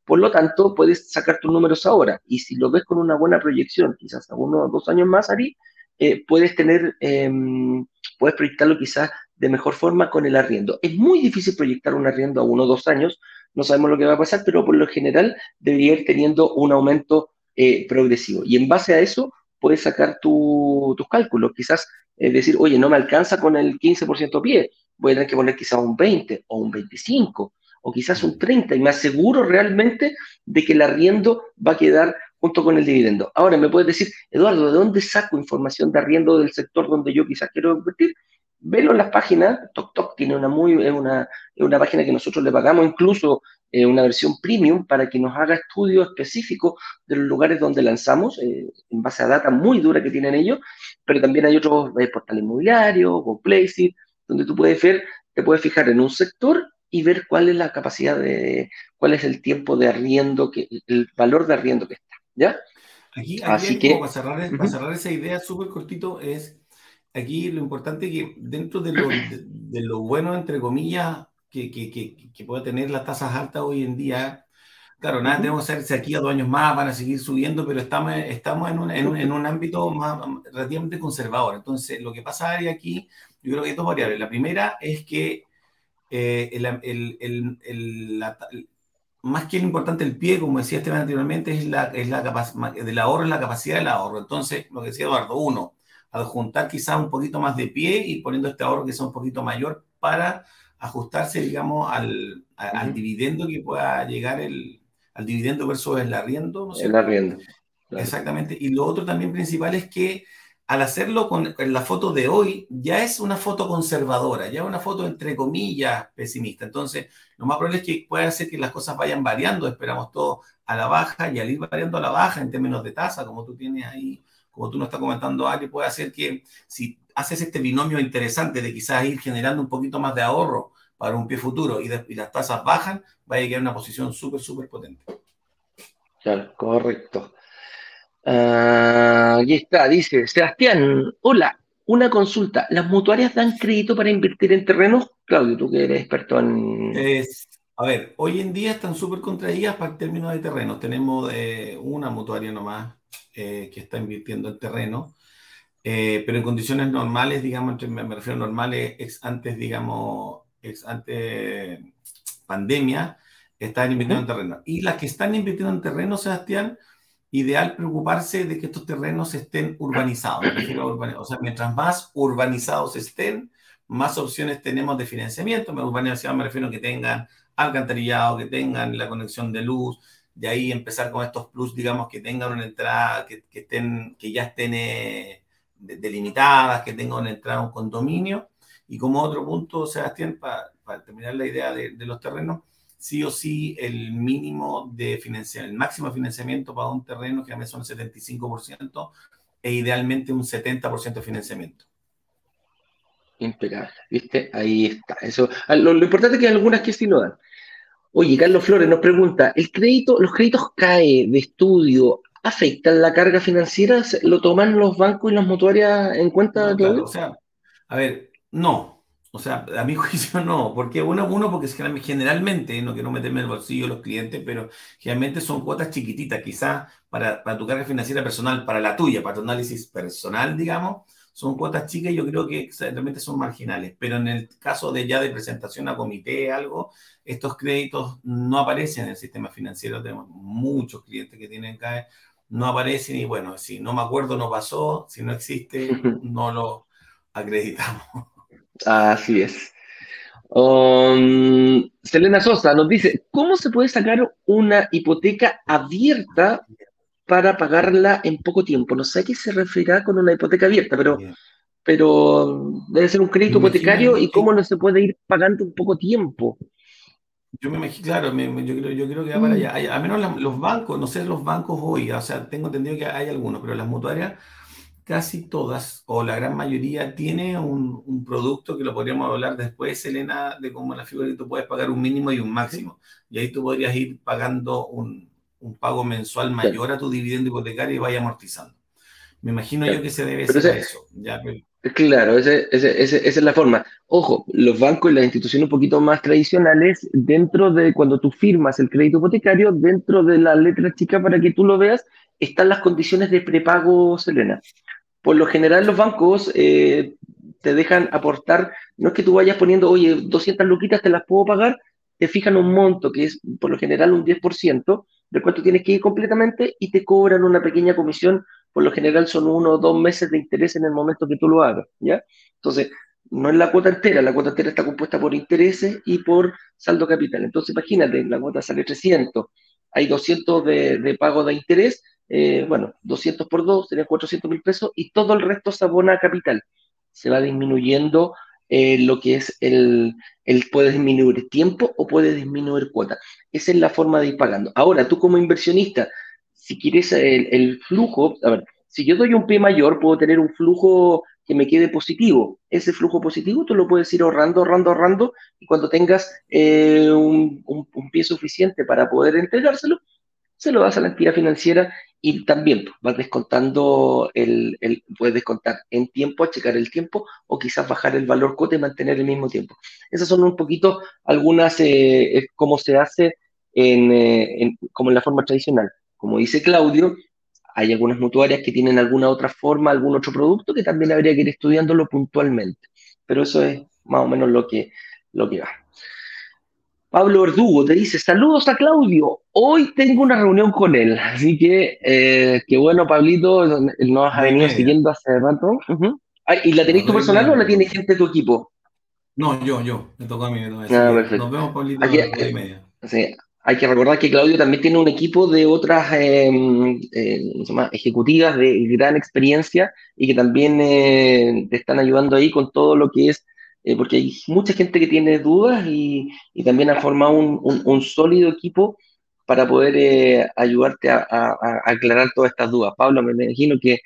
por lo tanto, puedes sacar tus números ahora. Y si lo ves con una buena proyección, quizás a uno o dos años más, Ari, eh, puedes tener, em, puedes proyectarlo quizás de mejor forma con el arriendo. Es muy difícil proyectar un arriendo a uno o dos años, no sabemos lo que va a pasar, pero por lo general debería ir teniendo un aumento eh, progresivo. Y en base a eso puedes sacar tus cálculos, quizás eh, decir, oye, no me alcanza con el 15% pie, voy a tener que poner quizás un 20 o un 25 o quizás un 30 y me aseguro realmente de que el arriendo va a quedar junto con el dividendo. Ahora me puedes decir, Eduardo, ¿de dónde saco información de arriendo del sector donde yo quizás quiero invertir? Velo en las páginas, TokTok tiene una muy, una, una página que nosotros le pagamos incluso eh, una versión premium para que nos haga estudios específicos de los lugares donde lanzamos, eh, en base a data muy dura que tienen ellos, pero también hay otros eh, portales inmobiliarios, o Placeit, donde tú puedes ver, te puedes fijar en un sector y ver cuál es la capacidad de, cuál es el tiempo de arriendo, que, el valor de arriendo que está. ¿Ya? Aquí, Así que, para, cerrar, esa idea súper cortito, es aquí lo importante que dentro de lo, de, lo bueno, entre comillas, que, que, que, puede tener las tasas altas hoy en día, claro, nada, tenemos que hacerse aquí a dos años más, van a seguir subiendo, pero estamos, estamos en, un, en, un, en un ámbito más, relativamente conservador. Entonces, lo que pasa aquí, yo creo que hay dos variables. La primera es que eh, el, el, el, la, más que lo importante el pie, como decía Esteban anteriormente, es la, es la capacidad del ahorro, es la capacidad del ahorro. Entonces, lo que decía Eduardo, uno, adjuntar quizás un poquito más de pie y poniendo este ahorro que sea un poquito mayor para ajustarse, digamos, al, al dividendo que pueda llegar el, al dividendo versus el arriendo. ¿no el arriendo. Exactamente. Y lo otro también principal es que al hacerlo con la foto de hoy, ya es una foto conservadora, ya es una foto entre comillas pesimista. Entonces, lo más probable es que pueda hacer que las cosas vayan variando, esperamos todo a la baja y al ir variando a la baja en términos de tasa, como tú tienes ahí, como tú nos estás comentando, Ari, puede hacer que si haces este binomio interesante de quizás ir generando un poquito más de ahorro para un pie futuro y, las tasas bajan, vaya a quedar una posición súper, súper potente. Claro, correcto. Ah, aquí está, dice Sebastián, hola, una consulta. ¿Las mutuarias dan crédito para invertir en terrenos? Claudio, tú que eres experto en... a ver, hoy en día están súper contraídas para el término de terrenos. Tenemos eh, una mutuaria nomás eh, que está invirtiendo en terreno, eh, pero en condiciones normales, digamos, me, refiero a normales, antes, digamos, ex antes pandemia, están invirtiendo en terreno. Y las que están invirtiendo en terreno, Sebastián, ideal preocuparse de que estos terrenos estén urbanizados. O sea, mientras más urbanizados estén, más opciones tenemos de financiamiento. Me urbanización me refiero a que tengan alcantarillado, que tengan la conexión de luz, de ahí empezar con estos plus, digamos, que tengan una entrada, que, estén, que ya estén eh, delimitadas, que tengan una entrada a un condominio. Y como otro punto, Sebastián, para, para terminar la idea de, de los terrenos, sí o sí el mínimo de financiamiento, el máximo de financiamiento para un terreno que a son el 75% e idealmente un 70% de financiamiento. Impecable, ¿viste? Ahí está. Eso, ah, lo, importante es que hay algunas que sí lo dan. Oye, Carlos Flores nos pregunta, ¿el crédito, los créditos CAE de estudio afectan la carga financiera? ¿Lo toman los bancos y las mutuarias en cuenta? No, o sea, a ver, No, o sea, a mi juicio no, porque uno, uno porque generalmente, no quiero meterme en el bolsillo de los clientes, pero generalmente son cuotas chiquititas, quizás para, para tu carga financiera personal, para la tuya, para tu análisis personal, digamos, son cuotas chicas y yo creo que realmente son marginales. Pero en el caso de ya de presentación a comité, algo, estos créditos no aparecen en el sistema financiero. Tenemos muchos clientes que tienen CAE, no aparecen y bueno, si no me acuerdo, no pasó, si no existe, no lo acreditamos. Así es. Um, Selena Sosa nos dice, ¿cómo se puede sacar una hipoteca abierta para pagarla en poco tiempo. No sé a qué se referirá con una hipoteca abierta, pero, pero debe ser un crédito hipotecario y cómo no se puede ir pagando en poco tiempo. Yo me imagino, claro, yo, creo, yo, creo, que va para mm. allá. a menos los bancos, no sé los bancos hoy, o sea, tengo entendido que hay algunos, pero las mutuarias, casi todas, o la gran mayoría, tiene un, un producto que lo podríamos hablar después, Elena, de cómo la figura tú puedes pagar un mínimo y un máximo. Y ahí tú podrías ir pagando un, un pago mensual mayor a tu dividendo hipotecario y vaya amortizando. Me imagino yo que se debe hacer eso. Claro, esa es la forma. Ojo, los bancos y las instituciones un poquito más tradicionales, dentro de cuando tú firmas el crédito hipotecario, dentro de la letra chica para que tú lo veas, están las condiciones de prepago, Selena. Por lo general, los bancos eh, te dejan aportar, no es que tú vayas poniendo, oye, 200 luquitas te las puedo pagar, te fijan un monto que es por lo general un 10%, de cuánto tienes que ir completamente y te cobran una pequeña comisión, por lo general son uno o dos meses de interés en el momento que tú lo hagas, ¿ya? Entonces, no es la cuota entera, la cuota entera está compuesta por intereses y por saldo capital. Entonces, imagínate, la cuota sale 300, hay 200 de, pago de interés, eh, bueno, 200 por 2 serían 400 mil pesos y todo el resto se abona a capital. Se va disminuyendo eh, lo que es el, el puede disminuir tiempo o puede disminuir cuota. Esa es la forma de ir pagando. Ahora, tú como inversionista, si quieres el, flujo, a ver, si yo doy un pie mayor, puedo tener un flujo que me quede positivo. Ese flujo positivo tú lo puedes ir ahorrando, ahorrando, ahorrando, y cuando tengas eh, un, un, pie suficiente para poder entregárselo, se lo das a la entidad financiera y también vas descontando el, puedes descontar en tiempo, checar el tiempo, o quizás bajar el valor cuota y mantener el mismo tiempo. Esas son un poquito algunas, eh, cómo se hace eh, en, como en la forma tradicional. Como dice Claudio, hay algunas mutuarias que tienen alguna otra forma, algún otro producto que también habría que ir estudiándolo puntualmente. Pero eso es más o menos lo que, lo que va. Pablo Verdugo te dice, saludos a Claudio, hoy tengo una reunión con él, así que eh, qué bueno, Pablito, nos ha venido siguiendo hace rato. ¿Y la tenés tú personal o la tiene gente de tu equipo? No, yo, yo, me tocó a mí. Ah, Nos vemos, Pablito, a las y media. Sí, hay que recordar que Claudio también tiene un equipo de otras em, eh, ejecutivas de gran experiencia y que también eh, te están ayudando ahí con todo lo que es eh, porque hay mucha gente que tiene dudas y, también ha formado un, sólido equipo para poder eh, ayudarte a, aclarar todas estas dudas. Pablo, me imagino que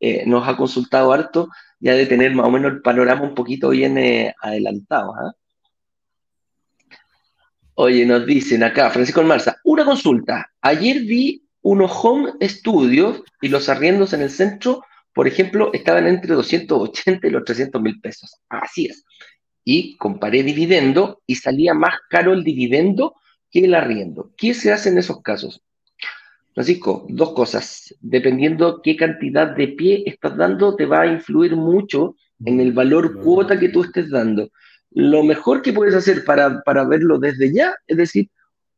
eh, nos ha consultado harto ya de tener más o menos el panorama un poquito bien adelantado. ¿ah? Oye, nos dicen acá, Francisco Marza, una consulta. Ayer vi unos home studios y los arriendos en el centro, por ejemplo, estaban entre 280 y los 300 mil pesos. Así es y comparé dividendo y salía más caro el dividendo que el arriendo. ¿Qué se hace en esos casos? Francisco, dos cosas. Dependiendo qué cantidad de pie estás dando, te va a influir mucho en el valor cuota que tú estés dando. Lo mejor que puedes hacer para, para verlo desde ya es decir,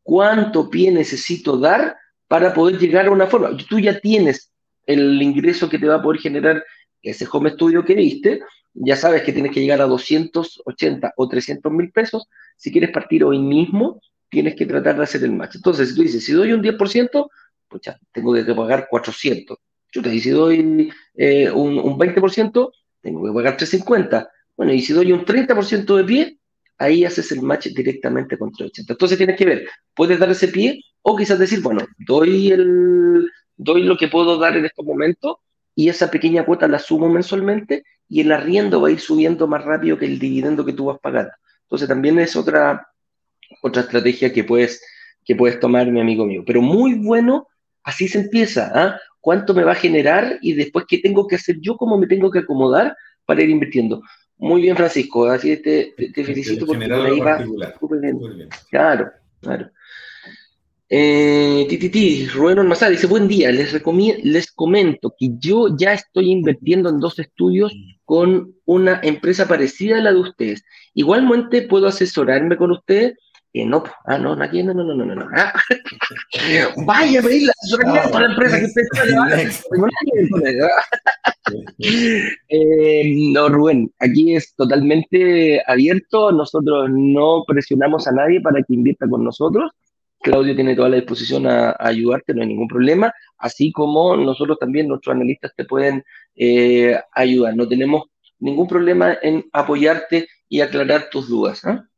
cuánto pie necesito dar para poder llegar a una forma. Tú ya tienes el ingreso que te va a poder generar ese home studio que viste, ya sabes que tienes que llegar a 280 o 300 mil pesos. Si quieres partir hoy mismo, tienes que tratar de hacer el match. Entonces, si tú dices, si doy un 10%, pues ya, tengo que pagar 400. Yo te digo, si doy eh, un, un, 20%, tengo que pagar 350. Bueno, y si doy un 30% de pie, ahí haces el match directamente con 380. Entonces tienes que ver, puedes dar ese pie o quizás decir, bueno, doy, el, doy lo que puedo dar en estos momentos y esa pequeña cuota la sumo mensualmente y el arriendo va a ir subiendo más rápido que el dividendo que tú vas pagando. Entonces también es otra, otra estrategia que puedes, que puedes tomar, mi amigo mío. Pero muy bueno, así se empieza. ¿ah? ¿Cuánto me va a generar y después qué tengo que hacer yo, cómo me tengo que acomodar para ir invirtiendo? Muy bien, Francisco. Así te, te, felicito porque por ahí va súper bien. Claro, claro. Eh, Titi, Rubén Ormazar dice, buen día, les, les comento que yo ya estoy invirtiendo en dos estudios con una empresa parecida a la de ustedes. Igualmente puedo asesorarme con ustedes. Eh, no, ah, no, aquí no, no, no, no, no. Ah. Vaya a pedir la asesoría para la empresa que eh, No, Rubén, aquí es totalmente abierto. Nosotros no presionamos a nadie para que invierta con nosotros Claudio tiene toda la disposición a, ayudarte, no hay ningún problema, así como nosotros también, nuestros analistas te pueden eh, ayudar. No tenemos ningún problema en apoyarte y aclarar tus dudas. ¿ah?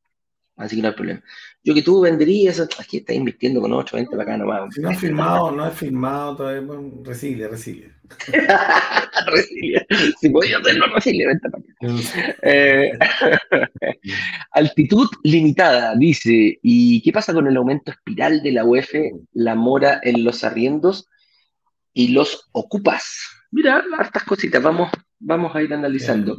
Así que no hay problema. Yo que tú venderías, aquí estás invirtiendo con 820 para acá nomás. No he firmado, no he firmado todavía. Resilia, resilia. resilia. Si podía hacerlo, resilia, vente para acá. Eh, altitud limitada, dice. ¿Y qué pasa con el aumento espiral de la UEF, la mora en los arriendos y los ocupas? Mira, hartas cositas, vamos, vamos a ir analizando.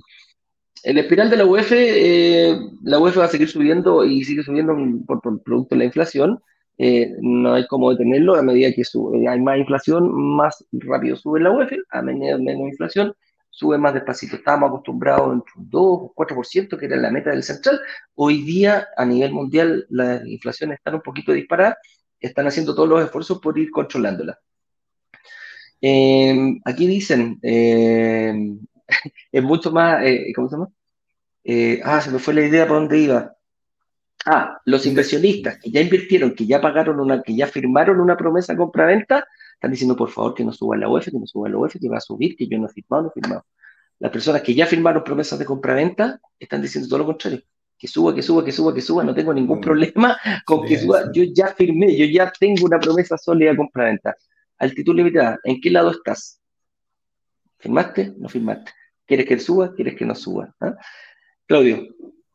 El espiral de la UEF, eh, la UEF va a seguir subiendo y sigue subiendo por, producto de la inflación. Eh, no hay cómo detenerlo. A medida que sube, hay más inflación, más rápido sube la UEF. A medida menos inflación, sube más despacito. Estábamos acostumbrados entre un 2 o 4%, que era la meta del central. Hoy día, a nivel mundial, las inflaciones están un poquito disparadas. Están haciendo todos los esfuerzos por ir controlándola. Eh, aquí dicen, es mucho más, eh, ¿cómo se llama? Eh, ah, se me fue la idea para dónde iba. Ah, los inversionistas que ya invirtieron, que ya pagaron una, que ya firmaron una promesa compra-venta, están diciendo por favor que no suba la UEF, que no suba la UEF, que va a subir, que yo no he firmado, no he firmado. Las personas que ya firmaron promesas de compra-venta están diciendo todo lo contrario. Que suba, que suba, que suba, que suba, no tengo ningún mm. problema con que suba. Yo ya firmé, yo ya tengo una promesa sólida de compra-venta. Altitud limitada, ¿en qué lado estás? ¿Firmaste? ¿No firmaste? ¿Quieres que suba? ¿Quieres que no suba? ¿Ah? Claudio,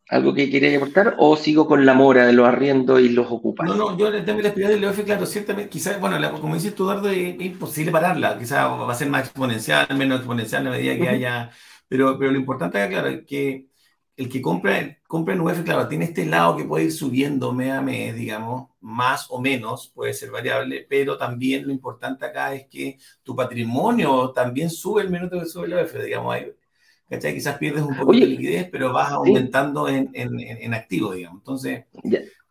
¿algo que quería aportar o sigo con la mora de los arriendos y los ocupas? No, no, yo en tema de del EOF, claro, ciertamente, quizás, bueno, como dices tú, Dardo, es, imposible pararla, quizás va a ser más exponencial, menos exponencial a medida que haya, pero, pero lo importante es, claro, que el que compra, compra en UF, claro, tiene este lado que puede ir subiendo mes a mes, digamos, más o menos, puede ser variable, pero también lo importante acá es que tu patrimonio también sube el minuto que sube el UF, digamos, hay, ¿cachai? Quizás pierdes un poco de liquidez, pero vas aumentando en, en, en, activo, digamos. Entonces,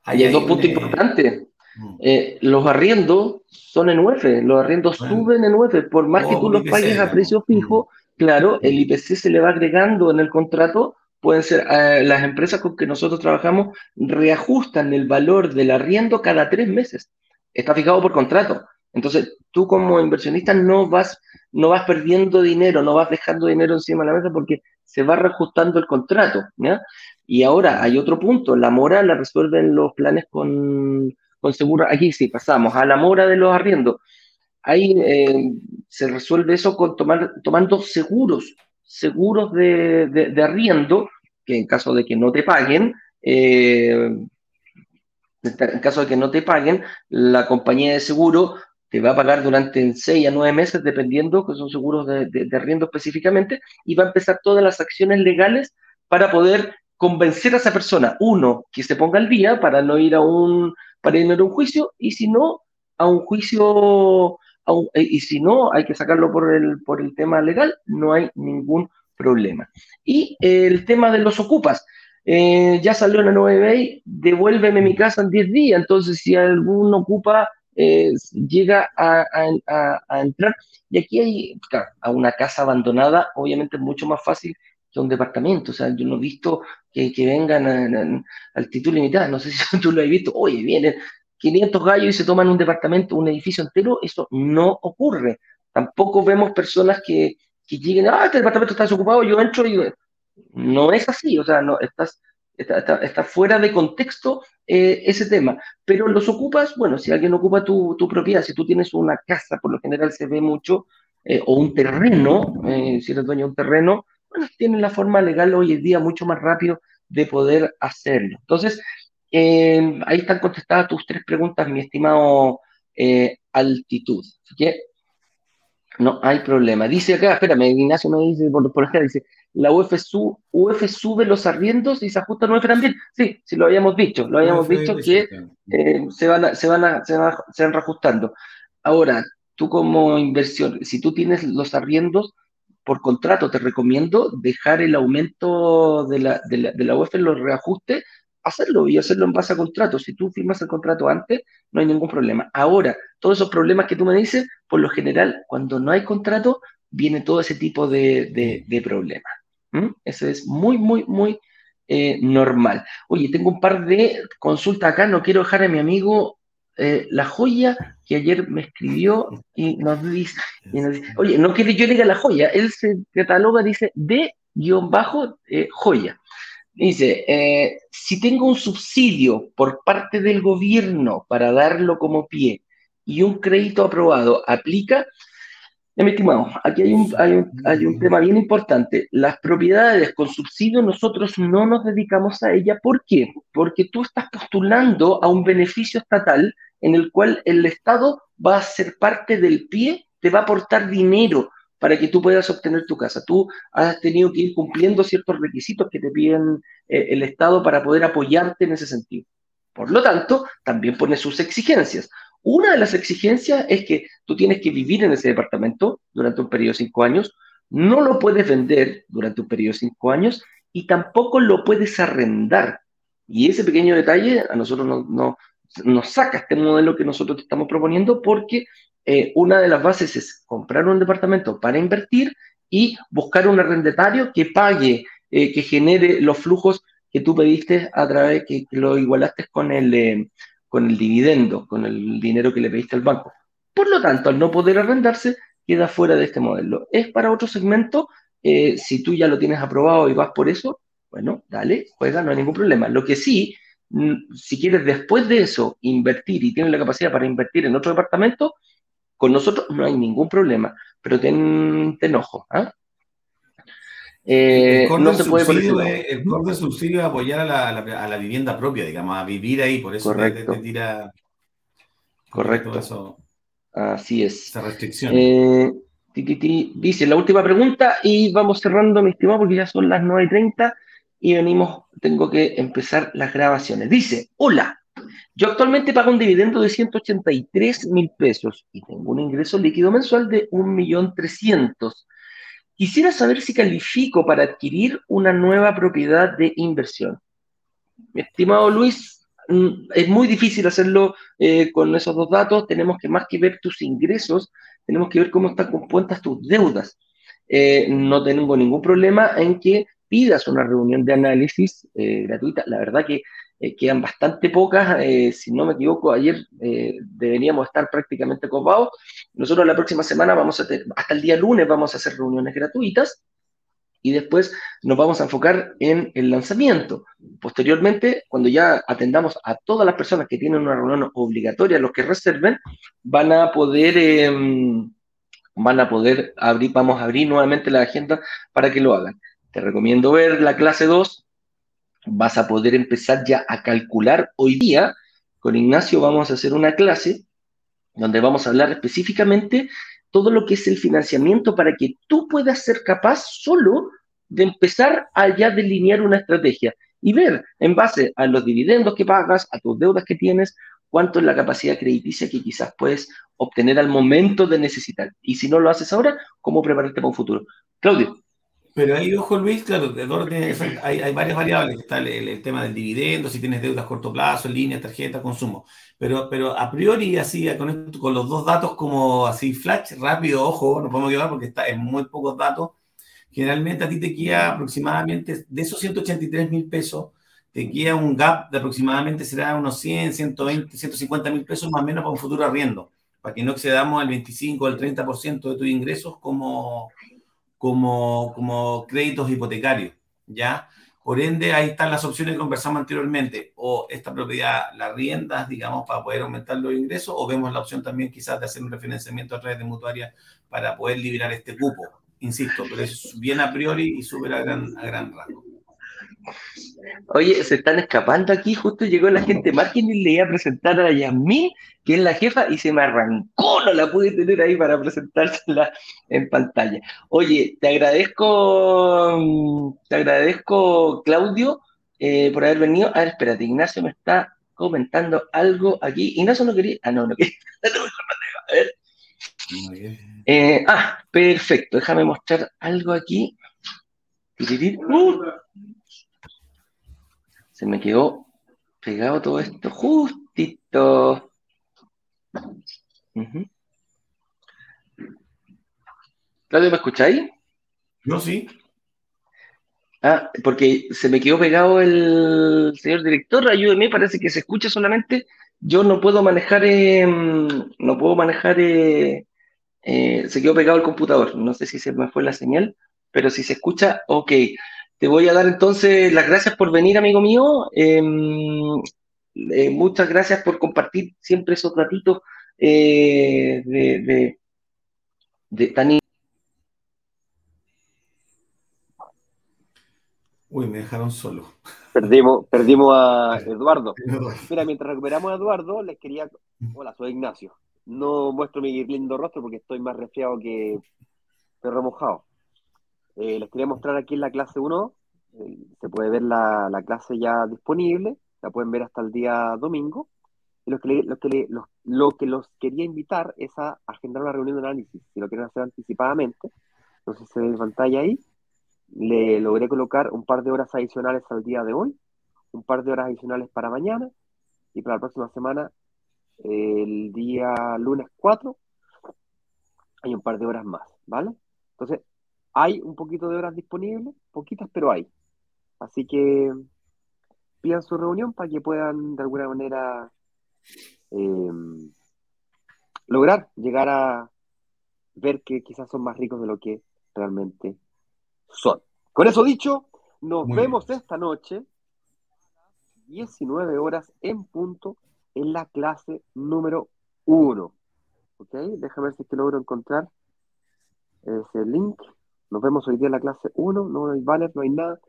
hay, dos puntos importantes. Mm. Eh, los arriendos son en UF, los arriendos suben en UF, por más que tú los pagues a precio fijo, mm. claro, el IPC se le va agregando en el contrato pueden ser eh, las empresas con que nosotros trabajamos reajustan el valor del arriendo cada tres meses. Está fijado por contrato. Entonces, tú como inversionista no vas, no vas perdiendo dinero, no vas dejando dinero encima de la mesa porque se va reajustando el contrato. Y ahora hay otro punto, la mora la resuelven los planes con, con seguro. Aquí sí, pasamos a la mora de los arriendos. Ahí eh, se resuelve eso con tomar, tomando seguros seguros de, arriendo, que en caso de que no te paguen, eh, en caso de que no te paguen, la compañía de seguro te va a pagar durante 6 a 9 meses, dependiendo, que son seguros de, de, arriendo específicamente, y va a empezar todas las acciones legales para poder convencer a esa persona, uno, que se ponga al día para no ir a un, para ir a un juicio, y si no, a un juicio eh, y si no, hay que sacarlo por el, por el tema legal, no hay ningún problema. Y el tema de los ocupas, eh, ya salió en la 9 devuélveme mi casa en 10 días, entonces si algún ocupa eh, llega a, entrar, y aquí hay, a una casa abandonada, obviamente es mucho más fácil que un departamento, o sea, yo no he visto que, vengan al título limitado, no sé si tú lo has visto, oye, vienen 500 gallos y se toman un departamento, un edificio entero, eso no ocurre. Tampoco vemos personas que, que lleguen, ah, este departamento está desocupado, yo entro y... No es así, o sea, no, estás, está, está, fuera de contexto eh, ese tema. Pero los ocupas, bueno, si alguien ocupa tu, tu, propiedad, si tú tienes una casa, por lo general se ve mucho, eh, o un terreno, eh, si eres dueño de un terreno, bueno, tienen la forma legal hoy en día mucho más rápido de poder hacerlo. Entonces, ahí están contestadas tus tres preguntas, mi estimado Altitud. Así que No hay problema. Dice acá, espérame, Ignacio me dice por, por acá, dice, la UF, sube los arriendos y se ajusta a UF también. Sí, sí lo habíamos dicho, lo habíamos dicho que eh, se, van se, van a, se, van se van reajustando. Ahora, tú como inversión, si tú tienes los arriendos, por contrato te recomiendo dejar el aumento de la, de la, de la UF en los reajustes hacerlo y hacerlo en base a contrato. Si tú firmas el contrato antes, no hay ningún problema. Ahora, todos esos problemas que tú me dices, por lo general, cuando no hay contrato, viene todo ese tipo de, de, problemas. Eso es muy, muy, muy eh, normal. Oye, tengo un par de consultas acá, no quiero dejar a mi amigo eh, La Joya, que ayer me escribió y nos, dice, oye, no quiere yo diga La Joya, él se cataloga, dice, de guion bajo eh, joya. Dice, eh, si tengo un subsidio por parte del gobierno para darlo como pie y un crédito aprobado, ¿aplica? Ya, mi estimado, aquí hay un, hay, un, hay un, tema bien importante. Las propiedades con subsidio nosotros no nos dedicamos a ellas. ¿Por qué? Porque tú estás postulando a un beneficio estatal en el cual el Estado va a ser parte del pie, te va a aportar dinero para que tú puedas obtener tu casa. Tú has tenido que ir cumpliendo ciertos requisitos que te piden eh, el Estado para poder apoyarte en ese sentido. Por lo tanto, también pone sus exigencias. Una de las exigencias es que tú tienes que vivir en ese departamento durante un periodo de cinco años, no lo puedes vender durante un periodo de cinco años y tampoco lo puedes arrendar. Y ese pequeño detalle a nosotros no, no, nos saca este modelo que nosotros te estamos proponiendo porque eh, una de las bases es comprar un departamento para invertir y buscar un arrendatario que pague, eh, que genere los flujos que tú pediste a través, que, lo igualaste con el, eh, con el dividendo, con el dinero que le pediste al banco. Por lo tanto, al no poder arrendarse, queda fuera de este modelo. Es para otro segmento, si tú ya lo tienes aprobado y vas por eso, bueno, dale, juega, no hay ningún problema. Lo que sí, mm, si quieres después de eso invertir y tienes la capacidad para invertir en otro departamento, con nosotros no hay ningún problema, pero ten, enojo. ¿ah? Eh, el no se puede subsidio es, El corte subsidio es apoyar a la, vivienda propia, digamos, a vivir ahí, por eso Correcto. te, tira. Correcto. Eso, Así es. Esa restricción. Eh, dice la última pregunta y vamos cerrando, mi estimado, porque ya son las 9.30 y venimos, tengo que empezar las grabaciones. Dice, hola, yo actualmente pago un dividendo de 183 mil pesos y tengo un ingreso líquido mensual de 1.300.000. Quisiera saber si califico para adquirir una nueva propiedad de inversión. Mi estimado Luis, mm, es muy difícil hacerlo eh, con esos dos datos. Tenemos que más que ver tus ingresos, tenemos que ver cómo están compuestas tus deudas. Eh, no tengo ningún problema en que pidas una reunión de análisis eh, gratuita. La verdad que eh, quedan bastante pocas, eh, si no me equivoco, ayer eh, deberíamos estar prácticamente copados. Nosotros la próxima semana vamos a tener, hasta el día lunes vamos a hacer reuniones gratuitas y después nos vamos a enfocar en el lanzamiento. Posteriormente, cuando ya atendamos a todas las personas que tienen una reunión obligatoria, los que reserven, van a poder, em, van a poder abrir, vamos a abrir nuevamente la agenda para que lo hagan. Te recomiendo ver la clase 2, vas a poder empezar ya a calcular. Hoy día, con Ignacio, vamos a hacer una clase donde vamos a hablar específicamente todo lo que es el financiamiento para que tú puedas ser capaz solo de empezar a ya delinear una estrategia y ver en base a los dividendos que pagas, a tus deudas que tienes, cuánto es la capacidad crediticia que quizás puedes obtener al momento de necesitar. Y si no lo haces ahora, cómo prepararte para un futuro. Claudio. Pero ahí, ojo Luis, claro, hay, hay, varias variables. Está el, tema del dividendo, si tienes deudas a corto plazo, línea, tarjeta, consumo. Pero, pero a priori, así, con, con los dos datos como así, flash, rápido, ojo, no podemos llevar porque está en muy pocos datos. Generalmente a ti te queda aproximadamente, de esos 183 mil pesos, te queda un gap de aproximadamente será unos 100, 120, 150 mil pesos más o menos para un futuro arriendo, para que no excedamos el 25 o el 30% de tus ingresos como como, como créditos hipotecarios, ¿ya? Por ende, ahí están las opciones que conversamos anteriormente. O esta propiedad la riendas, digamos, para poder aumentar los ingresos, o vemos la opción también quizás de hacer un refinanciamiento a través de mutuaria para poder liberar este cupo. Insisto, pero es bien a priori y súper a gran, a gran rango. Oye, se están escapando aquí, justo llegó la gente marketing y le iba a presentar a Yasmín, que es la jefa, y se me arrancó, no la pude tener ahí para presentársela en pantalla. Oye, te agradezco, te agradezco, Claudio, eh, por haber venido. A ver, espérate, Ignacio me está comentando algo aquí. Ignacio no quería, ah, no, no quería. A ver. Eh, ah, perfecto, déjame mostrar algo aquí. Uh. Se me quedó pegado todo esto justito. Claudio, ¿me escucháis? No, sí. Ah, porque se me quedó pegado el señor director, ayúdeme, parece que se escucha solamente. Yo no puedo manejar, em, no puedo manejar, eh, eh, se quedó pegado el computador. No sé si se me fue la señal pero si se escucha, ok. Te voy a dar entonces las gracias por venir, amigo mío. Em, eh, muchas gracias por compartir siempre esos ratitos eh, de, de, de tan... Uy, me dejaron solo. Perdimos, perdimos a Eduardo. Mira, mientras recuperamos a Eduardo, les quería. Hola, soy Ignacio. No muestro mi lindo rostro porque estoy más resfriado que perro mojado. Eh, les quería mostrar aquí en la clase 1, eh, se puede ver la, clase ya disponible, la pueden ver hasta el día domingo. Y lo que, lo, que lo, que los quería invitar es a agendar una reunión de análisis, si lo quieren hacer anticipadamente. Entonces se ve en pantalla ahí. Le logré colocar un par de horas adicionales al día de hoy, un par de horas adicionales para mañana y para la próxima semana, el día lunes 4, hay un par de horas más, ¿vale? Entonces, hay un poquito de horas disponibles, poquitas, pero hay. Así que pidan su reunión para que puedan de alguna manera em, lograr llegar a ver que quizás son más ricos de lo que realmente son. Con eso dicho, nos vemos esta noche, 19 horas en punto, en la clase número 1. ¿Ok? Déjame ver si es que logro encontrar ese link. Nos vemos hoy día en la clase 1, no hay banner, no hay nada.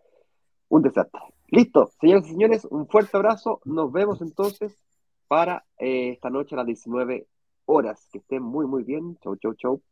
Un desastre. Listo, señores y señores, un fuerte abrazo. Nos vemos entonces para eh, esta noche a las 19 horas. Que estén muy, muy bien. Chau, chau, chau.